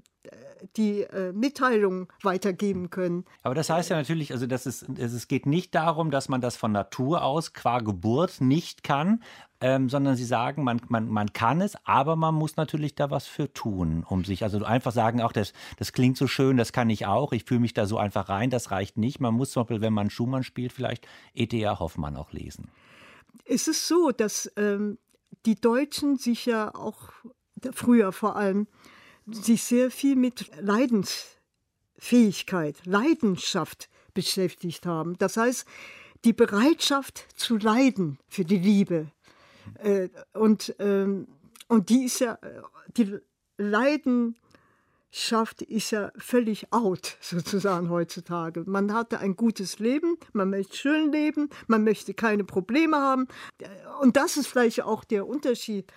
die äh, Mitteilung weitergeben können. Aber das heißt ja natürlich, also dass es, es geht nicht darum, dass man das von Natur aus qua Geburt nicht kann, ähm, sondern Sie sagen, man, man, man kann es, aber man muss natürlich da was für tun, um sich, also einfach sagen, auch das, das klingt so schön, das kann ich auch, ich fühle mich da so einfach rein, das reicht nicht. Man muss zum Beispiel, wenn man Schumann spielt, vielleicht E.T.A. Hoffmann auch lesen. Es ist so, dass ähm, die Deutschen sich ja auch früher vor allem sich sehr viel mit Leidensfähigkeit, Leidenschaft beschäftigt haben. Das heißt, die Bereitschaft zu leiden für die Liebe. Äh, und, ähm, und die ist ja, die Leidenschaft ist ja völlig out, [LAUGHS] sozusagen heutzutage. Man hatte ein gutes Leben, man möchte schön leben, man möchte keine Probleme haben. Und das ist vielleicht auch der Unterschied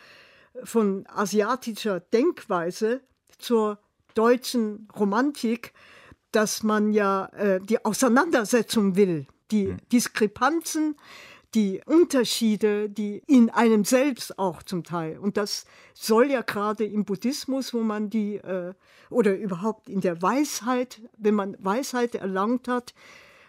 von asiatischer Denkweise zur deutschen Romantik, dass man ja äh, die Auseinandersetzung will, die hm. Diskrepanzen, die Unterschiede, die in einem selbst auch zum Teil. Und das soll ja gerade im Buddhismus, wo man die, äh, oder überhaupt in der Weisheit, wenn man Weisheit erlangt hat,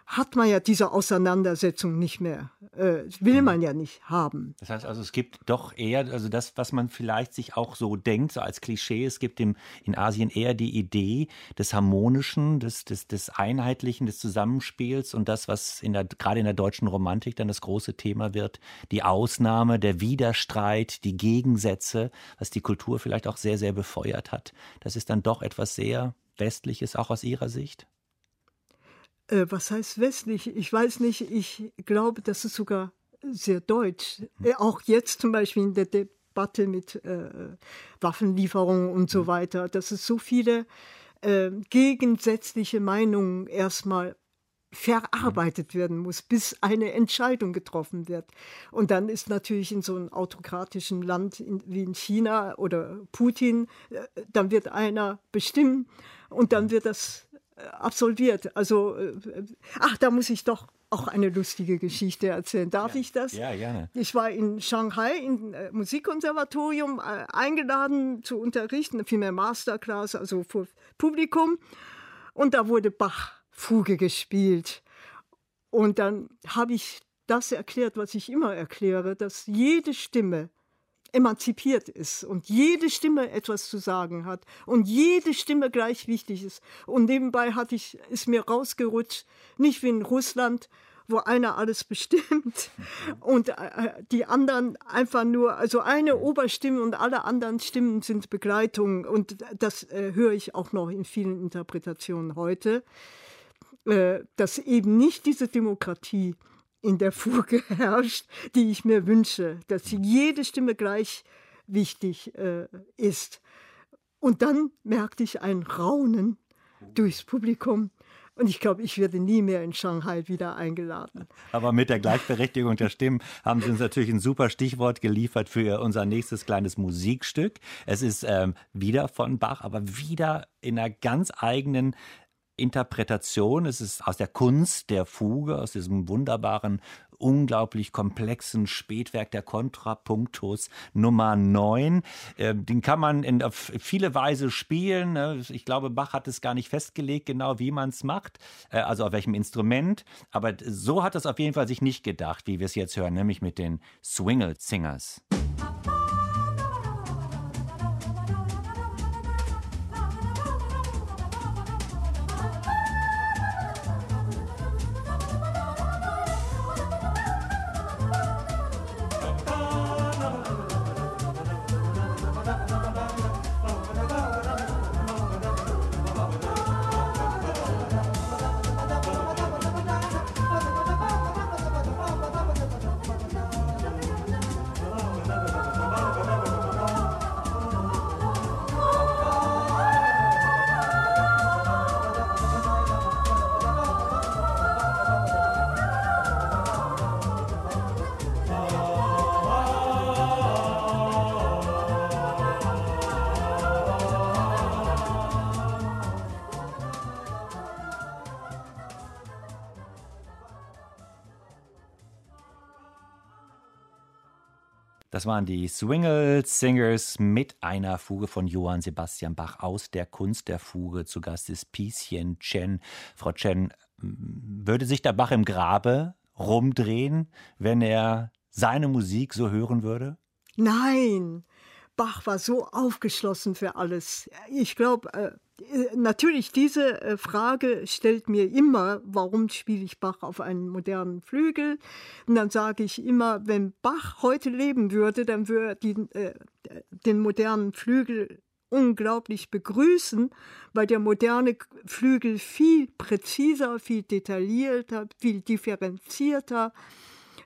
hat man ja diese Auseinandersetzung nicht mehr. Äh, will man ja nicht haben. Das heißt also, es gibt doch eher, also das, was man vielleicht sich auch so denkt, so als Klischee, es gibt im, in Asien eher die Idee des Harmonischen, des, des, des Einheitlichen, des Zusammenspiels und das, was in der, gerade in der deutschen Romantik dann das große Thema wird, die Ausnahme, der Widerstreit, die Gegensätze, was die Kultur vielleicht auch sehr, sehr befeuert hat. Das ist dann doch etwas sehr Westliches, auch aus Ihrer Sicht? Äh, was heißt westlich? Ich weiß nicht. Ich glaube, das ist sogar sehr deutsch. Äh, auch jetzt zum Beispiel in der Debatte mit äh, Waffenlieferungen und so mhm. weiter, dass es so viele äh, gegensätzliche Meinungen erstmal verarbeitet werden muss, bis eine Entscheidung getroffen wird. Und dann ist natürlich in so einem autokratischen Land in, wie in China oder Putin, äh, dann wird einer bestimmen und dann wird das absolviert. Also, äh, ach, da muss ich doch auch eine lustige Geschichte erzählen. Darf ja. ich das? Ja, gerne. Ich war in Shanghai im äh, Musikkonservatorium äh, eingeladen zu unterrichten, vielmehr Masterclass, also vor Publikum. Und da wurde Bach-Fuge gespielt. Und dann habe ich das erklärt, was ich immer erkläre, dass jede Stimme emanzipiert ist und jede Stimme etwas zu sagen hat und jede Stimme gleich wichtig ist. Und nebenbei hatte ich, ist mir rausgerutscht, nicht wie in Russland, wo einer alles bestimmt [LAUGHS] und äh, die anderen einfach nur, also eine Oberstimme und alle anderen Stimmen sind Begleitung und das äh, höre ich auch noch in vielen Interpretationen heute, äh, dass eben nicht diese Demokratie in der Fuge [LAUGHS] herrscht, die ich mir wünsche, dass jede Stimme gleich wichtig äh, ist. Und dann merkte ich ein Raunen durchs Publikum. Und ich glaube, ich werde nie mehr in Shanghai wieder eingeladen. Aber mit der Gleichberechtigung der Stimmen haben Sie uns natürlich ein super Stichwort geliefert für unser nächstes kleines Musikstück. Es ist ähm, wieder von Bach, aber wieder in einer ganz eigenen Interpretation, es ist aus der Kunst der Fuge, aus diesem wunderbaren, unglaublich komplexen Spätwerk der Kontrapunktus Nummer 9. Äh, den kann man in, viele Weise spielen. Ne? Ich glaube, Bach hat es gar nicht festgelegt, genau wie man es macht, äh, also auf welchem Instrument. Aber so hat es auf jeden Fall sich nicht gedacht, wie wir es jetzt hören, nämlich mit den Swingle Singers. Musik Das waren die Swingle Singers mit einer Fuge von Johann Sebastian Bach aus der Kunst der Fuge. Zu Gast ist Pieschen Chen. Frau Chen, würde sich der Bach im Grabe rumdrehen, wenn er seine Musik so hören würde? Nein, Bach war so aufgeschlossen für alles. Ich glaube, äh, natürlich diese äh, Frage stellt mir immer, warum spiele ich Bach auf einen modernen Flügel? Und dann sage ich immer, wenn Bach heute leben würde, dann würde er den, äh, den modernen Flügel unglaublich begrüßen, weil der moderne Flügel viel präziser, viel detaillierter, viel differenzierter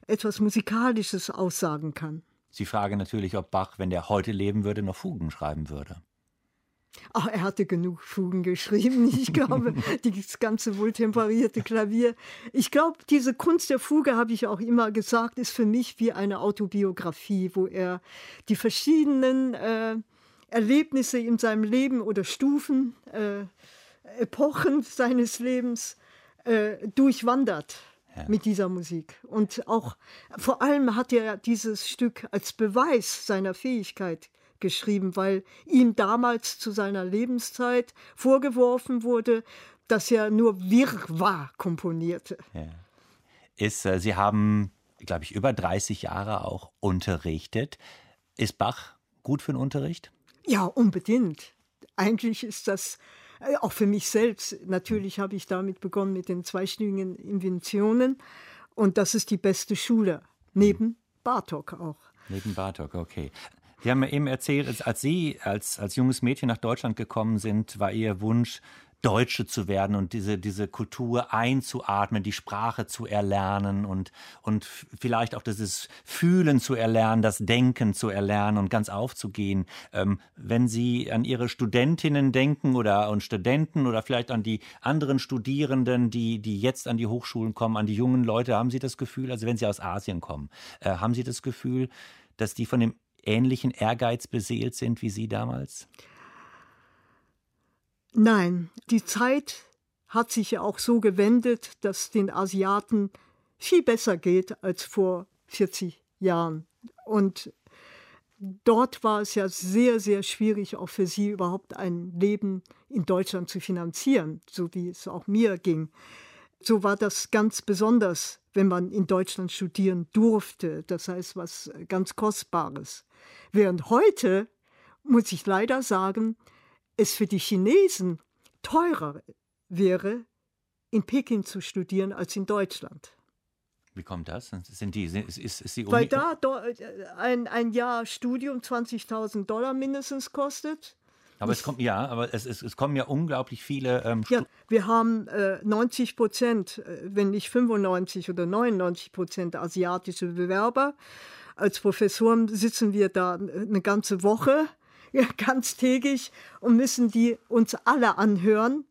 etwas Musikalisches aussagen kann. Sie fragen natürlich, ob Bach, wenn der heute leben würde, noch Fugen schreiben würde. Ach, er hatte genug Fugen geschrieben. [LAUGHS] Ich glaube, [LAUGHS] das ganze wohltemperierte Klavier. Ich glaube, diese Kunst der Fuge, habe ich auch immer gesagt, ist für mich wie eine Autobiografie, wo er die verschiedenen äh, Erlebnisse in seinem Leben oder Stufen, äh, Epochen seines Lebens äh, durchwandert mit dieser Musik. Und auch vor allem hat er dieses Stück als Beweis seiner Fähigkeit geschrieben, weil ihm damals zu seiner Lebenszeit vorgeworfen wurde, dass er nur Wirrwarr komponierte. Ja. Ist, äh, Sie haben, glaube ich, über 30 Jahre auch unterrichtet. Ist Bach gut für den Unterricht? Ja, unbedingt. Eigentlich ist das äh, auch für mich selbst. Natürlich habe ich damit begonnen mit den zweistündigen Inventionen. Und das ist die beste Schule. Neben Bartok auch. Neben Bartok, okay. Sie haben mir eben erzählt, als Sie als, als junges Mädchen nach Deutschland gekommen sind, war Ihr Wunsch, Deutsche zu werden und diese, diese Kultur einzuatmen, die Sprache zu erlernen und, und vielleicht auch dieses Fühlen zu erlernen, das Denken zu erlernen und ganz aufzugehen. Ähm, wenn Sie an Ihre Studentinnen denken oder und Studenten oder vielleicht an die anderen Studierenden, die, die jetzt an die Hochschulen kommen, an die jungen Leute, haben Sie das Gefühl, also wenn Sie aus Asien kommen, äh, haben Sie das Gefühl, dass die von dem ähnlichen Ehrgeiz beseelt sind wie Sie damals? Nein, die Zeit hat sich ja auch so gewendet, dass den Asiaten viel besser geht als vor 40 Jahren. Und dort war es ja sehr, sehr schwierig, auch für sie überhaupt ein Leben in Deutschland zu finanzieren, so wie es auch mir ging. So war das ganz besonders, wenn man in Deutschland studieren durfte. Das heißt, was ganz Kostbares. Während heute, muss ich leider sagen, es für die Chinesen teurer wäre, in Peking zu studieren als in Deutschland. Wie kommt das? Sind die, ist, ist, ist die Uni Weil da ein, ein Jahr Studium 20.000 Dollar mindestens kostet. Aber es kommt ja, aber es, es, es kommen ja unglaublich viele. Ähm, ja, wir haben äh, 90 Prozent, äh, wenn nicht 95 oder 99 Prozent asiatische Bewerber. Als Professoren sitzen wir da eine ganze Woche [LAUGHS] ja, ganztägig und müssen die uns alle anhören.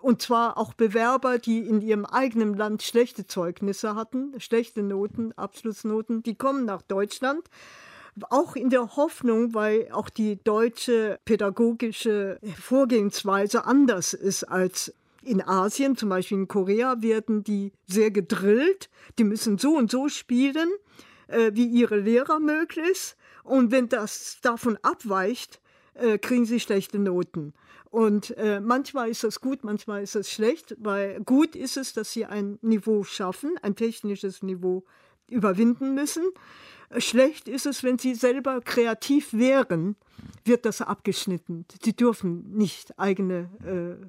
Und zwar auch Bewerber, die in ihrem eigenen Land schlechte Zeugnisse hatten, schlechte Noten, Abschlussnoten, die kommen nach Deutschland. Auch in der Hoffnung, weil auch die deutsche pädagogische Vorgehensweise anders ist als in Asien, zum Beispiel in Korea, werden die sehr gedrillt. Die müssen so und so spielen, äh, wie ihre Lehrer möglichst. Und wenn das davon abweicht, äh, kriegen sie schlechte Noten. Und äh, manchmal ist das gut, manchmal ist das schlecht, weil gut ist es, dass sie ein Niveau schaffen, ein technisches Niveau überwinden müssen. Schlecht ist es, wenn sie selber kreativ wären, wird das abgeschnitten. Sie dürfen nicht eigene äh,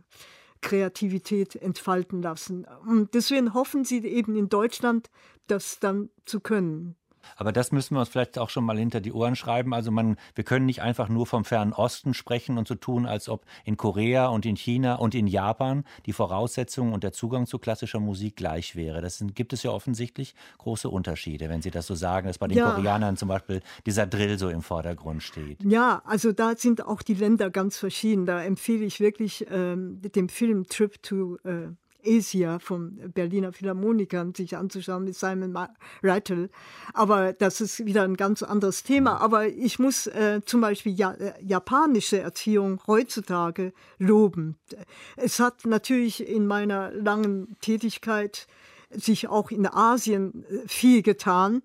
Kreativität entfalten lassen. Und deswegen hoffen sie eben in Deutschland, das dann zu können. Aber das müssen wir uns vielleicht auch schon mal hinter die Ohren schreiben. Also man, wir können nicht einfach nur vom fernen Osten sprechen und so tun, als ob in Korea und in China und in Japan die Voraussetzungen und der Zugang zu klassischer Musik gleich wäre. Das sind, gibt es ja offensichtlich große Unterschiede, wenn Sie das so sagen, dass bei den ja. Koreanern zum Beispiel dieser Drill so im Vordergrund steht. Ja, also da sind auch die Länder ganz verschieden. Da empfehle ich wirklich ähm, den Film Trip to äh, Asia vom Berliner Philharmonikern sich anzuschauen mit Simon Rattle. Aber das ist wieder ein ganz anderes Thema. Aber ich muss äh, zum Beispiel ja, äh, japanische Erziehung heutzutage loben. Es hat natürlich in meiner langen Tätigkeit sich auch in Asien äh, viel getan.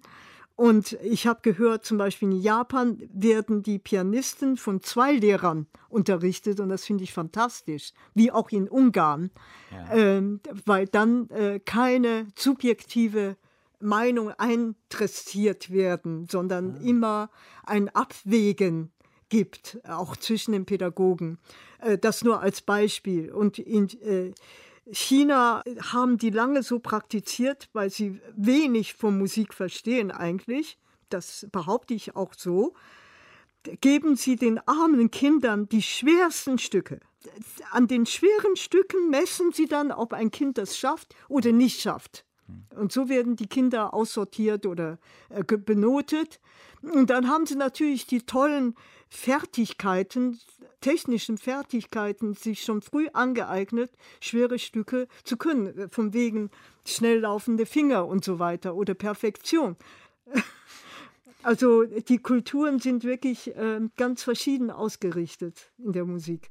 Und ich habe gehört, zum Beispiel in Japan werden die Pianisten von zwei Lehrern unterrichtet und das finde ich fantastisch, wie auch in Ungarn, ja. ähm, weil dann äh, keine subjektive Meinung eintressiert werden, sondern ja. immer ein Abwägen gibt, auch zwischen den Pädagogen. Äh, das nur als Beispiel. Und in äh, China haben die lange so praktiziert, weil sie wenig von Musik verstehen eigentlich. Das behaupte ich auch so. Geben sie den armen Kindern die schwersten Stücke. An den schweren Stücken messen sie dann, ob ein Kind das schafft oder nicht schafft. Und so werden die Kinder aussortiert oder äh, benotet. Und dann haben sie natürlich die tollen Fertigkeiten, technischen Fertigkeiten sich schon früh angeeignet, schwere Stücke zu können, von wegen schnell laufende Finger und so weiter oder Perfektion. [LAUGHS] Also die Kulturen sind wirklich äh, ganz verschieden ausgerichtet in der Musik.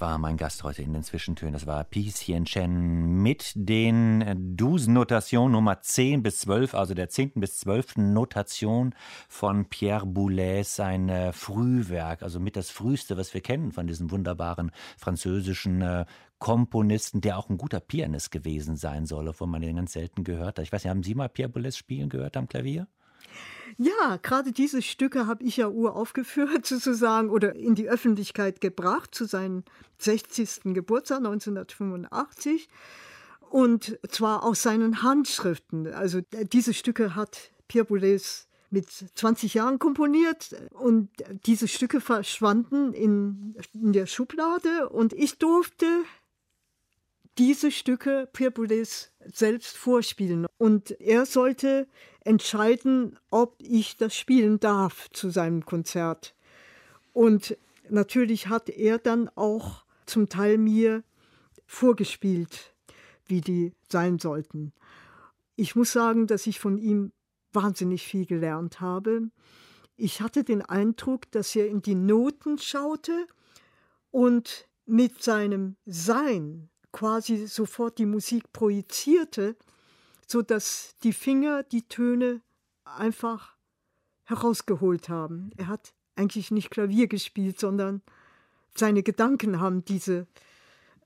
War mein Gast heute in den Zwischentönen. Das war Pieschen Chen mit den Dus-Notationen Nummer 10 bis 12, also der 10. bis 12. Notation von Pierre Boulez, sein äh, Frühwerk, also mit das früheste, was wir kennen von diesem wunderbaren französischen äh, Komponisten, der auch ein guter Pianist gewesen sein soll, obwohl man den ganz selten gehört hat. Ich weiß nicht, haben Sie mal Pierre Boulez spielen gehört am Klavier? Ja, gerade diese Stücke habe ich ja uraufgeführt [LAUGHS] sozusagen oder in die Öffentlichkeit gebracht zu seinem 60. Geburtstag 1985 und zwar aus seinen Handschriften. Also äh, diese Stücke hat Pierre Boulez mit 20 Jahren komponiert und diese Stücke verschwanden in, in der Schublade und ich durfte diese Stücke Pierre Boulez selbst vorspielen. Und er sollte entscheiden, ob ich das spielen darf zu seinem Konzert. Und natürlich hat er dann auch zum Teil mir vorgespielt, wie die sein sollten. Ich muss sagen, dass ich von ihm wahnsinnig viel gelernt habe. Ich hatte den Eindruck, dass er in die Noten schaute und mit seinem Sein quasi sofort die Musik projizierte, sodass die Finger die Töne einfach herausgeholt haben. Er hat eigentlich nicht Klavier gespielt, sondern seine Gedanken haben diese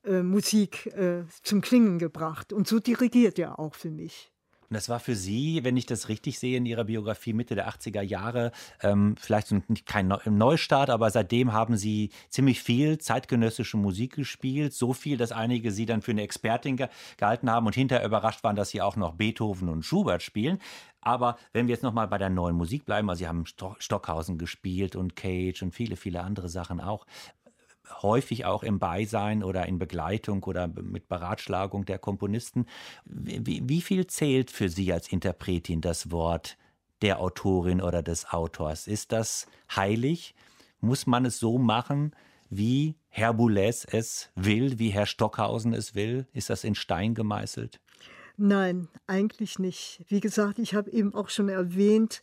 äh, Musik äh, zum Klingen gebracht. Und so dirigiert er auch für mich. Und das war für Sie, wenn ich das richtig sehe in Ihrer Biografie, Mitte der 80er Jahre, ähm, vielleicht kein Neustart, aber seitdem haben Sie ziemlich viel zeitgenössische Musik gespielt. So viel, dass einige Sie dann für eine Expertin ge gehalten haben und hinterher überrascht waren, dass Sie auch noch Beethoven und Schubert spielen. Aber wenn wir jetzt nochmal bei der neuen Musik bleiben, also Sie haben Stockhausen gespielt und Cage und viele, viele andere Sachen auch häufig auch im Beisein oder in Begleitung oder mit Beratschlagung der Komponisten. Wie, wie viel zählt für Sie als Interpretin das Wort der Autorin oder des Autors? Ist das heilig? Muss man es so machen, wie Herr Boulez es will, wie Herr Stockhausen es will? Ist das in Stein gemeißelt? Nein, eigentlich nicht. Wie gesagt, ich habe eben auch schon erwähnt,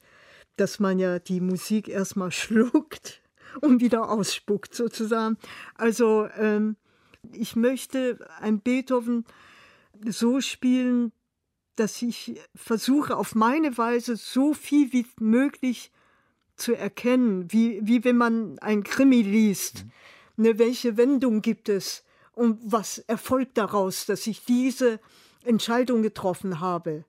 dass man ja die Musik erstmal [LAUGHS] schluckt und wieder ausspuckt sozusagen. Also ähm, ich möchte ein Beethoven so spielen, dass ich versuche auf meine Weise so viel wie möglich zu erkennen, wie, wie wenn man ein Krimi liest. Mhm. Ne, welche Wendung gibt es und was erfolgt daraus, dass ich diese Entscheidung getroffen habe?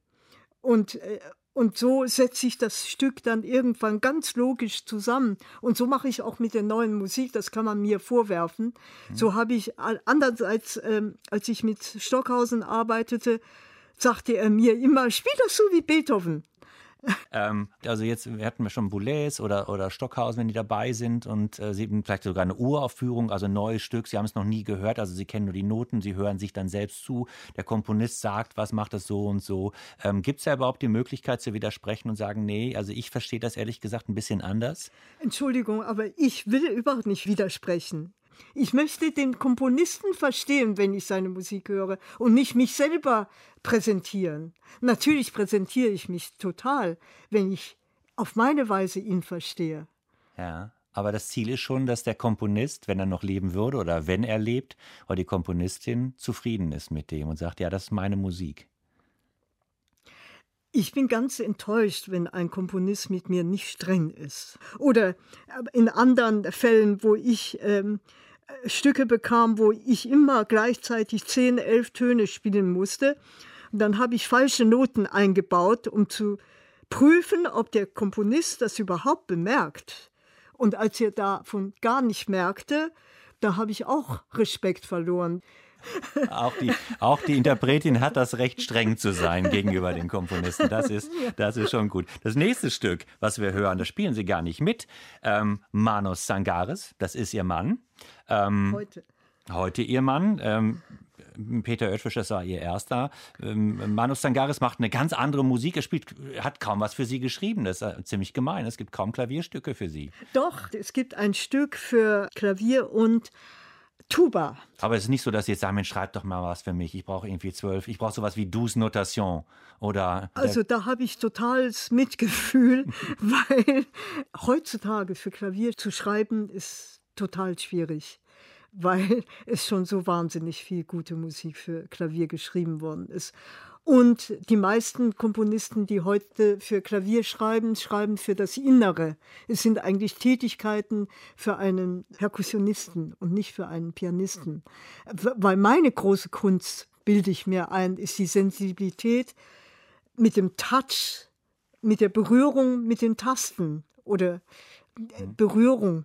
Und, äh, Und so setze ich das Stück dann irgendwann ganz logisch zusammen. Und so mache ich auch mit der neuen Musik, das kann man mir vorwerfen. Mhm. So habe ich andererseits, ähm, als ich mit Stockhausen arbeitete, sagte er mir immer, spiel das so wie Beethoven. Ähm, also jetzt hatten wir schon Boulez oder, oder Stockhausen, wenn die dabei sind und äh, sie haben vielleicht sogar eine Uraufführung, also ein neues Stück. Sie haben es noch nie gehört, also sie kennen nur die Noten, sie hören sich dann selbst zu. Der Komponist sagt, was macht das so und so. Ähm, Gibt es ja überhaupt die Möglichkeit zu widersprechen und sagen, nee, also ich verstehe das ehrlich gesagt ein bisschen anders? Entschuldigung, aber ich will überhaupt nicht widersprechen. Ich möchte den Komponisten verstehen, wenn ich seine Musik höre und nicht mich selber präsentieren. Natürlich präsentiere ich mich total, wenn ich auf meine Weise ihn verstehe. Ja, aber das Ziel ist schon, dass der Komponist, wenn er noch leben würde oder wenn er lebt, oder die Komponistin zufrieden ist mit dem und sagt, ja, das ist meine Musik. Ich bin ganz enttäuscht, wenn ein Komponist mit mir nicht streng ist. Oder in anderen Fällen, wo ich ähm, Stücke bekam, wo ich immer gleichzeitig zehn, elf Töne spielen musste. Und dann habe ich falsche Noten eingebaut, um zu prüfen, ob der Komponist das überhaupt bemerkt. Und als er davon gar nicht merkte, da habe ich auch Respekt verloren. [LAUGHS] Auch die, auch die Interpretin hat das Recht, streng zu sein gegenüber den Komponisten. Das ist, das ist schon gut. Das nächste Stück, was wir hören, das spielen sie gar nicht mit. Ähm, Manos Sangaris, das ist ihr Mann. Ähm, heute. Heute ihr Mann. Ähm, Peter Oetfisch, das war ihr erster. Ähm, Manus Sangaris macht eine ganz andere Musik. Er spielt, hat kaum was für sie geschrieben. Das ist ziemlich gemein. Es gibt kaum Klavierstücke für sie. Doch, es gibt ein Stück für Klavier und Tuba. Aber es ist nicht so, dass Sie jetzt sagen, Mensch, schreib doch mal was für mich. Ich brauche irgendwie zwölf. Ich brauche sowas wie Douce Notation oder. Also da habe ich totales Mitgefühl, [LAUGHS] weil heutzutage für Klavier zu schreiben ist total schwierig, [LAUGHS] weil es schon so wahnsinnig viel gute Musik für Klavier geschrieben worden ist. Und die meisten Komponisten, die heute für Klavier schreiben, schreiben für das Innere. Es sind eigentlich Tätigkeiten für einen Perkussionisten und nicht für einen Pianisten. Weil meine große Kunst, bilde ich mir ein, ist die Sensibilität mit dem Touch, mit der Berührung mit den Tasten oder Berührung,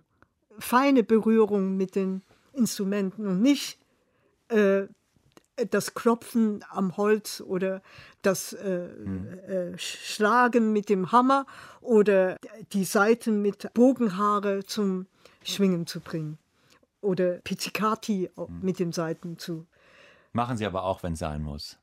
feine Berührung mit den Instrumenten und nicht äh, das Klopfen am Holz oder das äh, mhm. äh, Schlagen mit dem Hammer oder die Saiten mit Bogenhaare zum Schwingen zu bringen oder Pizzicati mhm. mit den Saiten zu. Machen Sie aber auch, wenn es sein muss.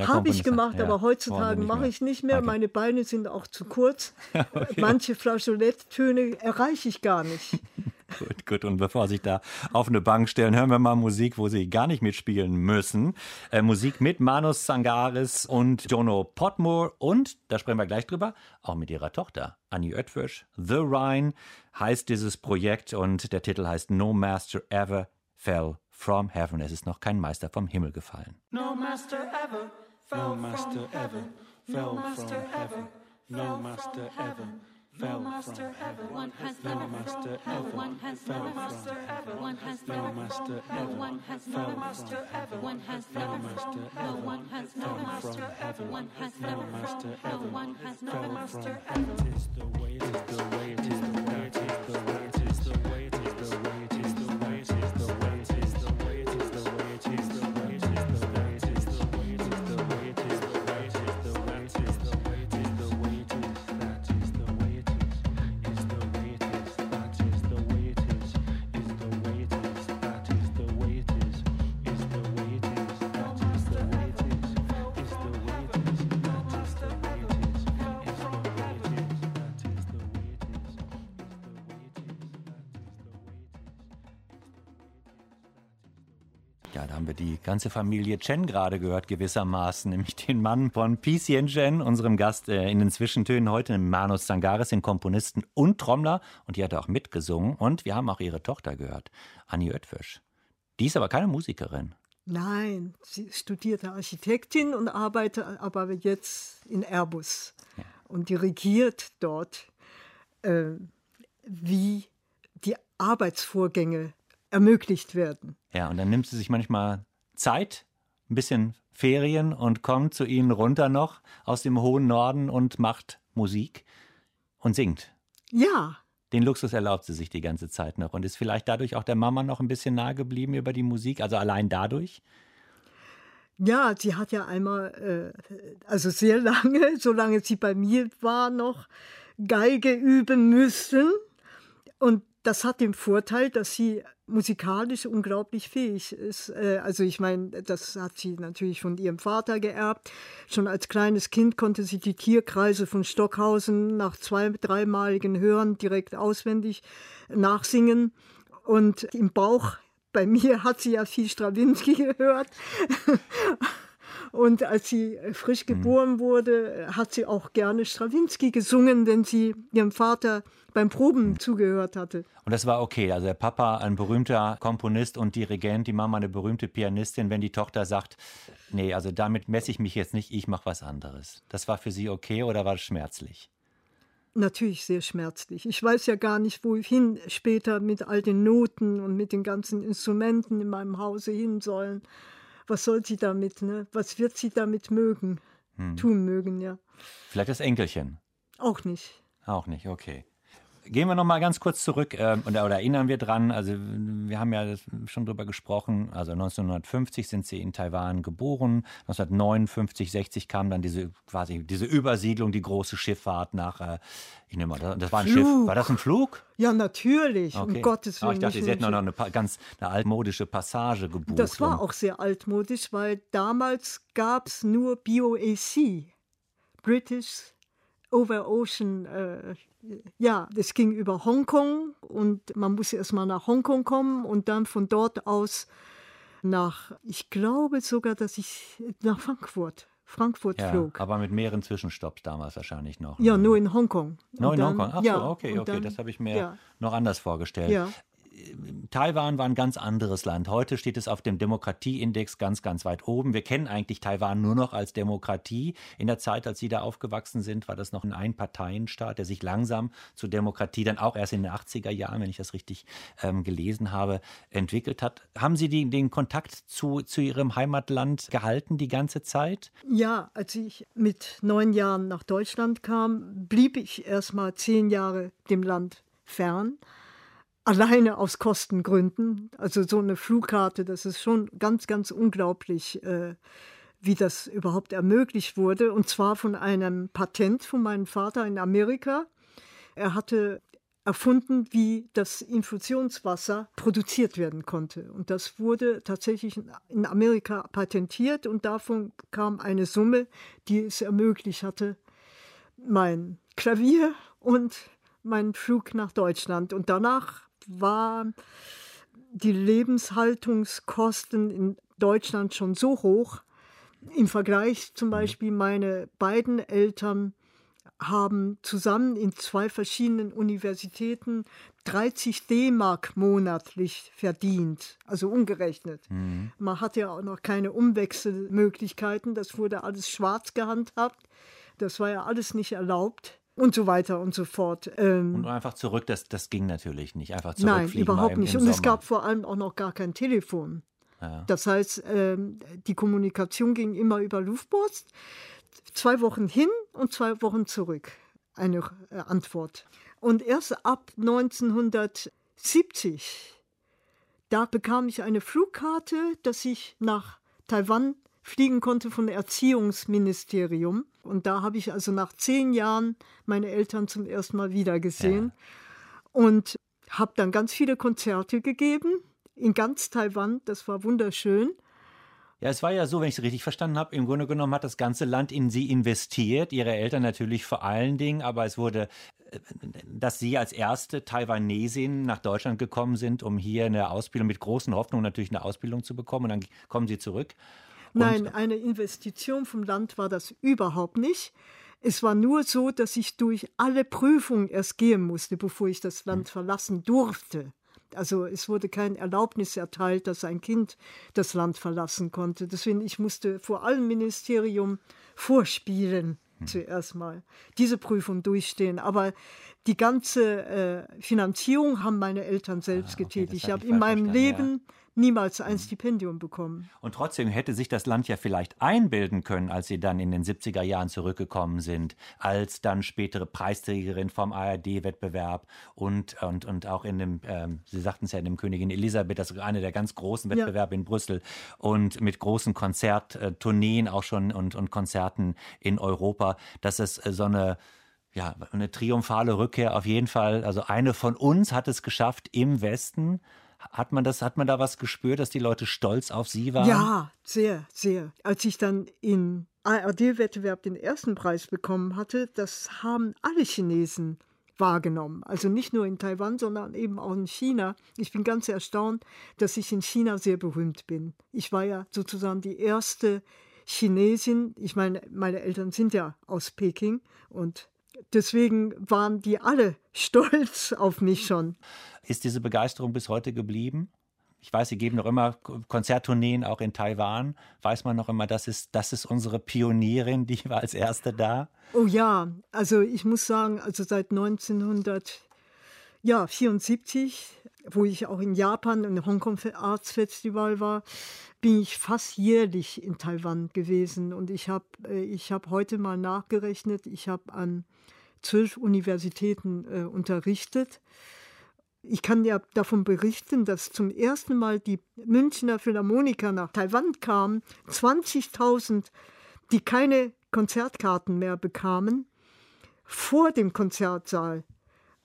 Habe ich gemacht, ja, aber heutzutage mache ich nicht mehr. Okay. Meine Beine sind auch zu kurz. [LAUGHS] okay. Manche Flageoletttöne erreiche ich gar nicht. [LAUGHS] gut, gut. Und bevor Sie sich da auf eine Bank stellen, hören wir mal Musik, wo Sie gar nicht mitspielen müssen. Äh, Musik mit Manus Sangaris und Jono Potmore und, da sprechen wir gleich drüber, auch mit ihrer Tochter, Annie Oetwisch. The Rhine heißt dieses Projekt und der Titel heißt No Master Ever Fell from Heaven. Es ist noch kein Meister vom Himmel gefallen. No master ever fell no master ever fell from heaven. No master ever fell from heaven. One has no master ever. One has no master ever. One has no master ever. One has no master ever. One has no master ever. One has no master ever. One has no master ever. One has no master ever. It is the way. It is the way. It is ganze Familie Chen gerade gehört, gewissermaßen, [LAUGHS] nämlich den Mann von Picien Chen, unserem Gast äh, in den Zwischentönen heute, Manus Sangaris, den Komponisten und Trommler. Und die hat auch mitgesungen. Und wir haben auch ihre Tochter gehört, Annie Oetfisch. Die ist aber keine Musikerin. Nein, sie studierte Architektin und arbeitet aber jetzt in Airbus ja. und dirigiert dort, äh, wie die Arbeitsvorgänge ermöglicht werden. Ja, und dann nimmt sie sich manchmal Zeit ein bisschen Ferien und kommt zu Ihnen runter noch aus dem hohen Norden und macht Musik und singt. Ja. Den Luxus erlaubt sie sich die ganze Zeit noch und ist vielleicht dadurch auch der Mama noch ein bisschen nahe geblieben über die Musik, also allein dadurch? Ja, sie hat ja einmal, äh, also sehr lange, [LAUGHS] solange sie bei mir war, noch Geige üben müssen. Und das hat den Vorteil, dass sie musikalisch unglaublich fähig ist. Äh, also ich meine, das hat sie natürlich von ihrem Vater geerbt. Schon als kleines Kind konnte sie die Tierkreise von Stockhausen nach zwei, dreimaligen Hören direkt auswendig nachsingen. Und im Bauch, bei mir hat sie ja viel Strawinski [LAUGHS] gehört. Und als sie frisch mhm. geboren wurde, hat sie auch gerne Strawinski gesungen, wenn sie ihrem Vater beim Proben mhm. zugehört hatte. Und das war okay. Also der Papa ein berühmter Komponist und Dirigent, die Mama eine berühmte Pianistin, wenn die Tochter sagt, nee, also damit messe ich mich jetzt nicht, ich mache was anderes. Das war für sie okay oder war es schmerzlich? Natürlich sehr schmerzlich. Ich weiß ja gar nicht, wohin später mit all den Noten und mit den ganzen Instrumenten in meinem Hause hin sollen was soll sie damit, ne? Was wird sie damit mögen, hm. tun mögen, ja. Vielleicht das Enkelchen. Auch nicht. Auch nicht, okay. Gehen wir noch mal ganz kurz zurück äh, oder, oder, erinnern wir dran. Also wir haben ja schon drüber gesprochen. Also 1950 sind Sie in Taiwan geboren. 1959, 60 kam dann diese quasi diese Übersiedlung, die große Schifffahrt nach. Äh, ich nehme mal, das war ein Flug. Schiff. War das ein Flug? Ja, natürlich. Okay. Um Gottes Willen. Oh, ich dachte, Sie hätten noch eine ganz eine altmodische Passage gebucht. Das war auch sehr altmodisch, weil damals gab es nur BOAC, British Over Ocean äh, ja, das ging über Hongkong und man musste erstmal nach Hongkong kommen und dann von dort aus nach, ich glaube sogar, dass ich nach Frankfurt. Frankfurt ja, flog. Aber mit mehreren Zwischenstopps damals wahrscheinlich noch. Ja, nur in Hongkong. Nur in Hongkong. Ach ja, so, okay, okay, dann, das habe ich mir ja. noch anders vorgestellt. Ja. Taiwan war ein ganz anderes Land. Heute steht es auf dem Demokratieindex ganz, ganz weit oben. Wir kennen eigentlich Taiwan nur noch als Demokratie. In der Zeit, als Sie da aufgewachsen sind, war das noch ein Einparteienstaat, der sich langsam zur Demokratie dann auch erst in den 80er Jahren, wenn ich das richtig ähm, gelesen habe, entwickelt hat. Haben Sie die, den Kontakt zu, zu Ihrem Heimatland gehalten die ganze Zeit? Ja, als ich mit neun Jahren nach Deutschland kam, blieb ich erst mal zehn Jahre dem Land fern alleine aus Kostengründen. Also so eine Flugkarte, das ist schon ganz, ganz unglaublich, äh, wie das überhaupt ermöglicht wurde. Und zwar von einem Patent von meinem Vater in Amerika. Er hatte erfunden, wie das Infusionswasser produziert werden konnte. Und das wurde tatsächlich in Amerika patentiert und davon kam eine Summe, die es ermöglicht hatte, mein Klavier und meinen Flug nach Deutschland. Und danach waren die Lebenshaltungskosten in Deutschland schon so hoch. Im Vergleich zum Beispiel meine beiden Eltern haben zusammen in zwei verschiedenen Universitäten 30 D-Mark monatlich verdient, also umgerechnet. Mhm. Man hatte ja auch noch keine Umwechselmöglichkeiten, das wurde alles schwarz gehandhabt, das war ja alles nicht erlaubt und so weiter und so fort. Ähm, und einfach zurück, das, das ging natürlich nicht. Einfach Nein, überhaupt im, nicht. Im und es gab vor allem auch noch gar kein Telefon. Ja. Das heißt, ähm, die Kommunikation ging immer über Luftpost. Zwei Wochen hin und zwei Wochen zurück. Eine äh, Antwort. Und erst ab 1970, da bekam ich eine Flugkarte, dass ich nach Taiwan fliegen konnte von Erziehungsministerium. Und da habe ich also nach zehn Jahren meine Eltern zum ersten Mal wieder gesehen ja. und habe dann ganz viele Konzerte gegeben in ganz Taiwan. Das war wunderschön. Ja, es war ja so, wenn ich es richtig verstanden habe, im Grunde genommen hat das ganze Land in sie investiert, ihre Eltern natürlich vor allen Dingen, aber es wurde, äh, dass sie als erste Taiwanesin nach Deutschland gekommen sind, um hier eine Ausbildung mit großen Hoffnungen natürlich eine Ausbildung zu bekommen und dann kommen sie zurück Nein, eine Investition vom Land war das überhaupt nicht. Es war nur so, dass ich durch alle Prüfungen erst gehen musste, bevor ich das Land hm. verlassen durfte. Also es wurde kein Erlaubnis erteilt, dass ein Kind das Land verlassen konnte. Deswegen ich musste vor allem Ministerium vorspielen hm. zuerst mal diese Prüfung durchstehen. Aber die ganze äh, Finanzierung haben meine Eltern selbst ah, okay, getätigt. Ich habe in meinem Leben ja niemals ein Stipendium bekommen. Und trotzdem hätte sich das Land ja vielleicht einbilden können, als Sie dann in den 70er Jahren zurückgekommen sind, als dann spätere Preisträgerin vom ARD-Wettbewerb und, und, und auch in dem, ähm, Sie sagten es ja, in dem Königin Elisabeth, das ist einer der ganz großen Wettbewerbe ja. in Brüssel und mit großen Konzerttourneen auch schon und, und Konzerten in Europa, dass es so eine ja, eine triumphale Rückkehr auf jeden Fall. Also eine von uns hat es geschafft im Westen. Hat man das, hat man da was gespürt, dass die Leute stolz auf sie waren? Ja, sehr, sehr. Als ich dann im ARD-Wettbewerb den ersten Preis bekommen hatte, das haben alle Chinesen wahrgenommen. Also nicht nur in Taiwan, sondern eben auch in China. Ich bin ganz erstaunt, dass ich in China sehr berühmt bin. Ich war ja sozusagen die erste Chinesin. Ich meine, meine Eltern sind ja aus Peking und deswegen waren die alle [LAUGHS] stolz auf mich schon. Ist diese Begeisterung bis heute geblieben? Ich weiß, Sie geben noch immer Konzerttourneen auch in Taiwan. Weiß man noch immer, das ist, das ist unsere Pionierin, die war als erste da? Oh ja, also ich muss sagen, also seit 1974, wo ich auch in Japan im Hongkong Arts Festival war, bin ich fast jährlich in Taiwan gewesen. Und ich habe äh, ich hab heute mal nachgerechnet, ich habe an zwölf Universitäten äh, unterrichtet. Ich kann ja davon berichten, dass zum ersten Mal die Münchner Philharmoniker nach Taiwan kamen, 20.000, die keine Konzertkarten mehr bekamen, vor dem Konzertsaal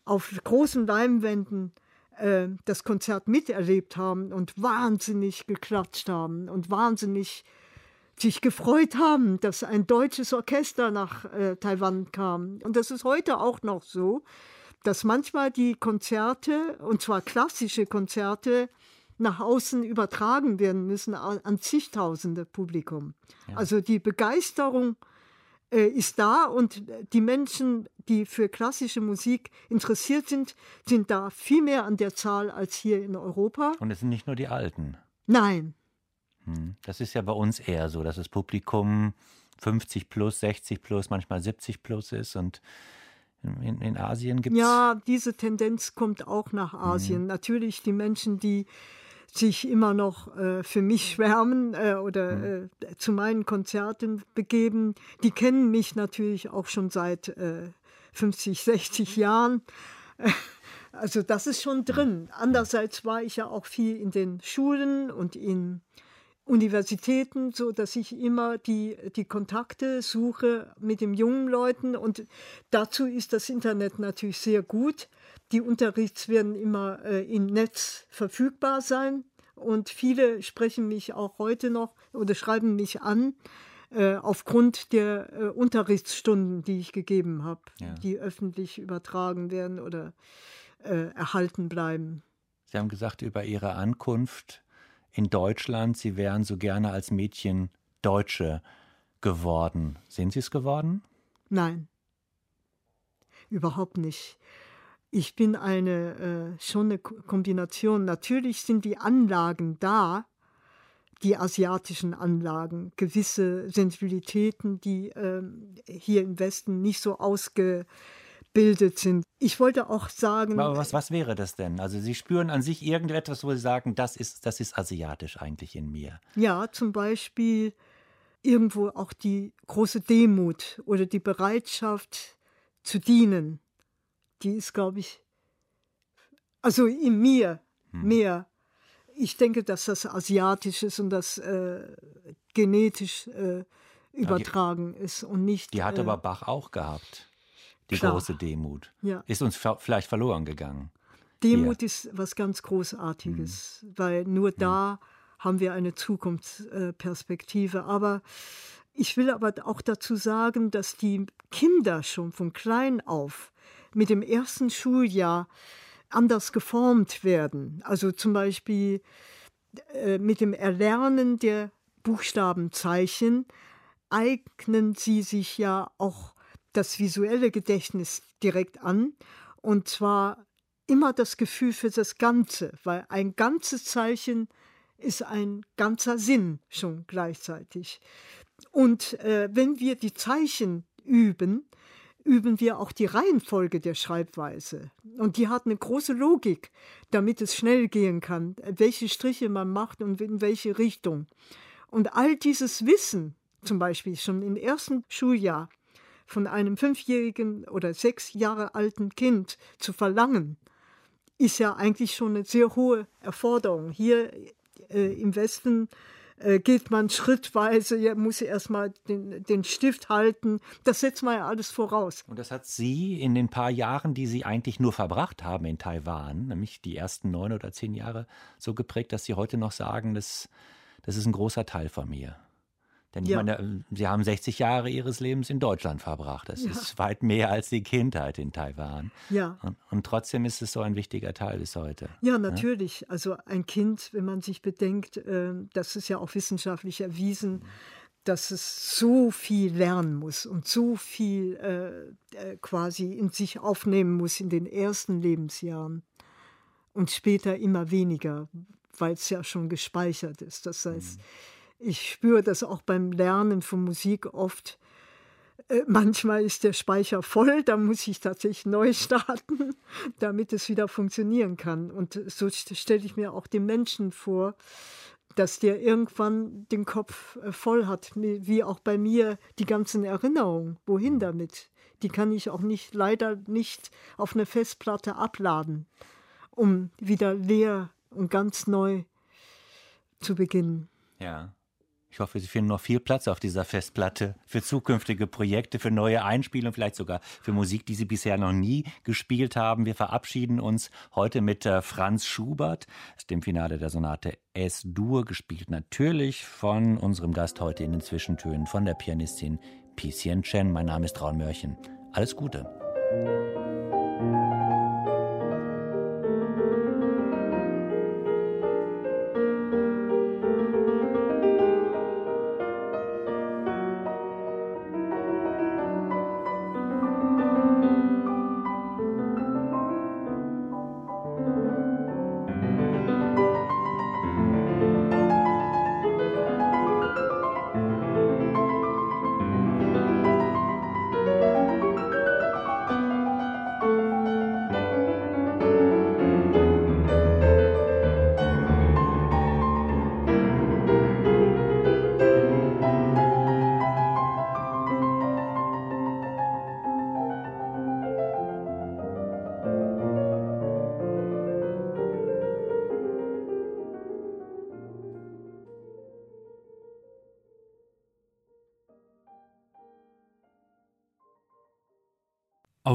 auf großen Leinwänden äh, das Konzert miterlebt haben und wahnsinnig geklatscht haben und wahnsinnig sich gefreut haben, dass ein deutsches Orchester nach äh, Taiwan kam. Und das ist heute auch noch so, dass manchmal die Konzerte, und zwar klassische Konzerte, nach außen übertragen werden müssen an zigtausende Publikum. Ja. Also die Begeisterung ist da und die Menschen, die für klassische Musik interessiert sind, sind da viel mehr an der Zahl als hier in Europa. Und es sind nicht nur die Alten. Nein, hm. Das ist ja bei uns eher so, dass das Publikum 50 plus, 60 plus, manchmal 70 plus ist und in, in Asien gibt es. Ja, diese Tendenz kommt auch nach Asien. Mhm. Natürlich die Menschen, die sich immer noch äh, für mich schwärmen äh, oder mhm. äh, zu meinen Konzerten begeben, die kennen mich natürlich auch schon seit 50, äh, 60 Jahren. [LAUGHS] Also das ist schon drin. Andererseits war ich ja auch viel in den Schulen und in Universitäten, so dass ich immer die, die Kontakte suche mit den jungen Leuten und dazu ist das Internet natürlich sehr gut. Die Unterrichts werden immer äh, im Netz verfügbar sein und viele sprechen mich auch heute noch oder schreiben mich an äh, aufgrund der äh, Unterrichtsstunden, die ich gegeben habe, ja. die öffentlich übertragen werden oder äh, erhalten bleiben. Sie haben gesagt über Ihre Ankunft in Deutschland, Sie wären so gerne als Mädchen Deutsche geworden. Sind Sie es geworden? Nein, überhaupt nicht. Ich bin eine äh, schon eine Kombination. Natürlich sind die Anlagen da, die asiatischen Anlagen, gewisse Sensibilitäten, die äh, hier im Westen nicht so ausge gebildet sind. Ich wollte auch sagen. Aber was, was wäre das denn? Also Sie spüren an sich irgendetwas, wo Sie sagen, das ist, das ist asiatisch eigentlich in mir. Ja, zum Beispiel irgendwo auch die große Demut oder die Bereitschaft zu dienen. Die ist, glaube ich, also in mir hm. mehr. Ich denke, dass das asiatisch ist und das äh, genetisch äh, übertragen die, ist und nicht. Die hat äh, aber Bach auch gehabt die Klar. große Demut. Ja. Ist uns vielleicht verloren gegangen. Demut Hier. ist was ganz Großartiges, hm. weil nur hm. da haben wir eine Zukunftsperspektive. Aber ich will aber auch dazu sagen, dass die Kinder schon von klein auf mit dem ersten Schuljahr anders geformt werden. Also zum Beispiel äh, mit dem Erlernen der Buchstabenzeichen eignen sie sich ja auch das visuelle Gedächtnis direkt an und zwar immer das Gefühl für das Ganze, weil ein ganzes Zeichen ist ein ganzer Sinn schon gleichzeitig. Und äh, wenn wir die Zeichen üben, üben wir auch die Reihenfolge der Schreibweise. Und die hat eine große Logik, damit es schnell gehen kann, welche Striche man macht und in welche Richtung. Und all dieses Wissen, zum Beispiel schon im ersten Schuljahr, von einem fünfjährigen oder sechs Jahre alten Kind zu verlangen, ist ja eigentlich schon eine sehr hohe Erforderung. Hier äh, im Westen äh, geht man schrittweise, ja, muss erstmal den, den Stift halten. Das setzt man ja alles voraus. Und das hat Sie in den paar Jahren, die Sie eigentlich nur verbracht haben in Taiwan, nämlich die ersten neun oder zehn Jahre, so geprägt, dass Sie heute noch sagen, das, das ist ein großer Teil von mir. Denn ich ja. meine, Sie haben 60 Jahre Ihres Lebens in Deutschland verbracht. Das ja. ist weit mehr als die Kindheit in Taiwan. Ja. Und, und, trotzdem ist es so ein wichtiger Teil bis heute. Ja, natürlich. Ja? Also ein Kind, wenn man sich bedenkt, äh, das ist ja auch wissenschaftlich erwiesen, dass es so viel lernen muss und so viel äh, äh quasi in sich aufnehmen muss in den ersten Lebensjahren und später immer weniger, weil es ja schon gespeichert ist. Das heißt, mhm ich spüre das auch beim Lernen von Musik oft. Äh, manchmal ist der Speicher voll, da muss ich tatsächlich neu [LAUGHS] starten, damit es wieder funktionieren kann. Und so stelle ich mir auch den Menschen vor, dass der irgendwann den Kopf äh, voll hat, wie auch bei mir die ganzen Erinnerungen. Wohin damit? Die kann ich auch nicht, leider nicht auf eine Festplatte abladen, um wieder leer und ganz neu zu beginnen. Ja. Ich hoffe, Sie finden noch viel Platz auf dieser Festplatte für zukünftige Projekte, für neue Einspielungen, vielleicht sogar für Musik, die Sie bisher noch nie gespielt haben. Wir verabschieden uns heute mit äh, Franz Schubert, dem Finale der Sonate S-Dur, gespielt natürlich von unserem Gast heute in den Zwischentönen, von der Pianistin Picien Chen. Mein Name ist Raul Mörchen. Alles Gute.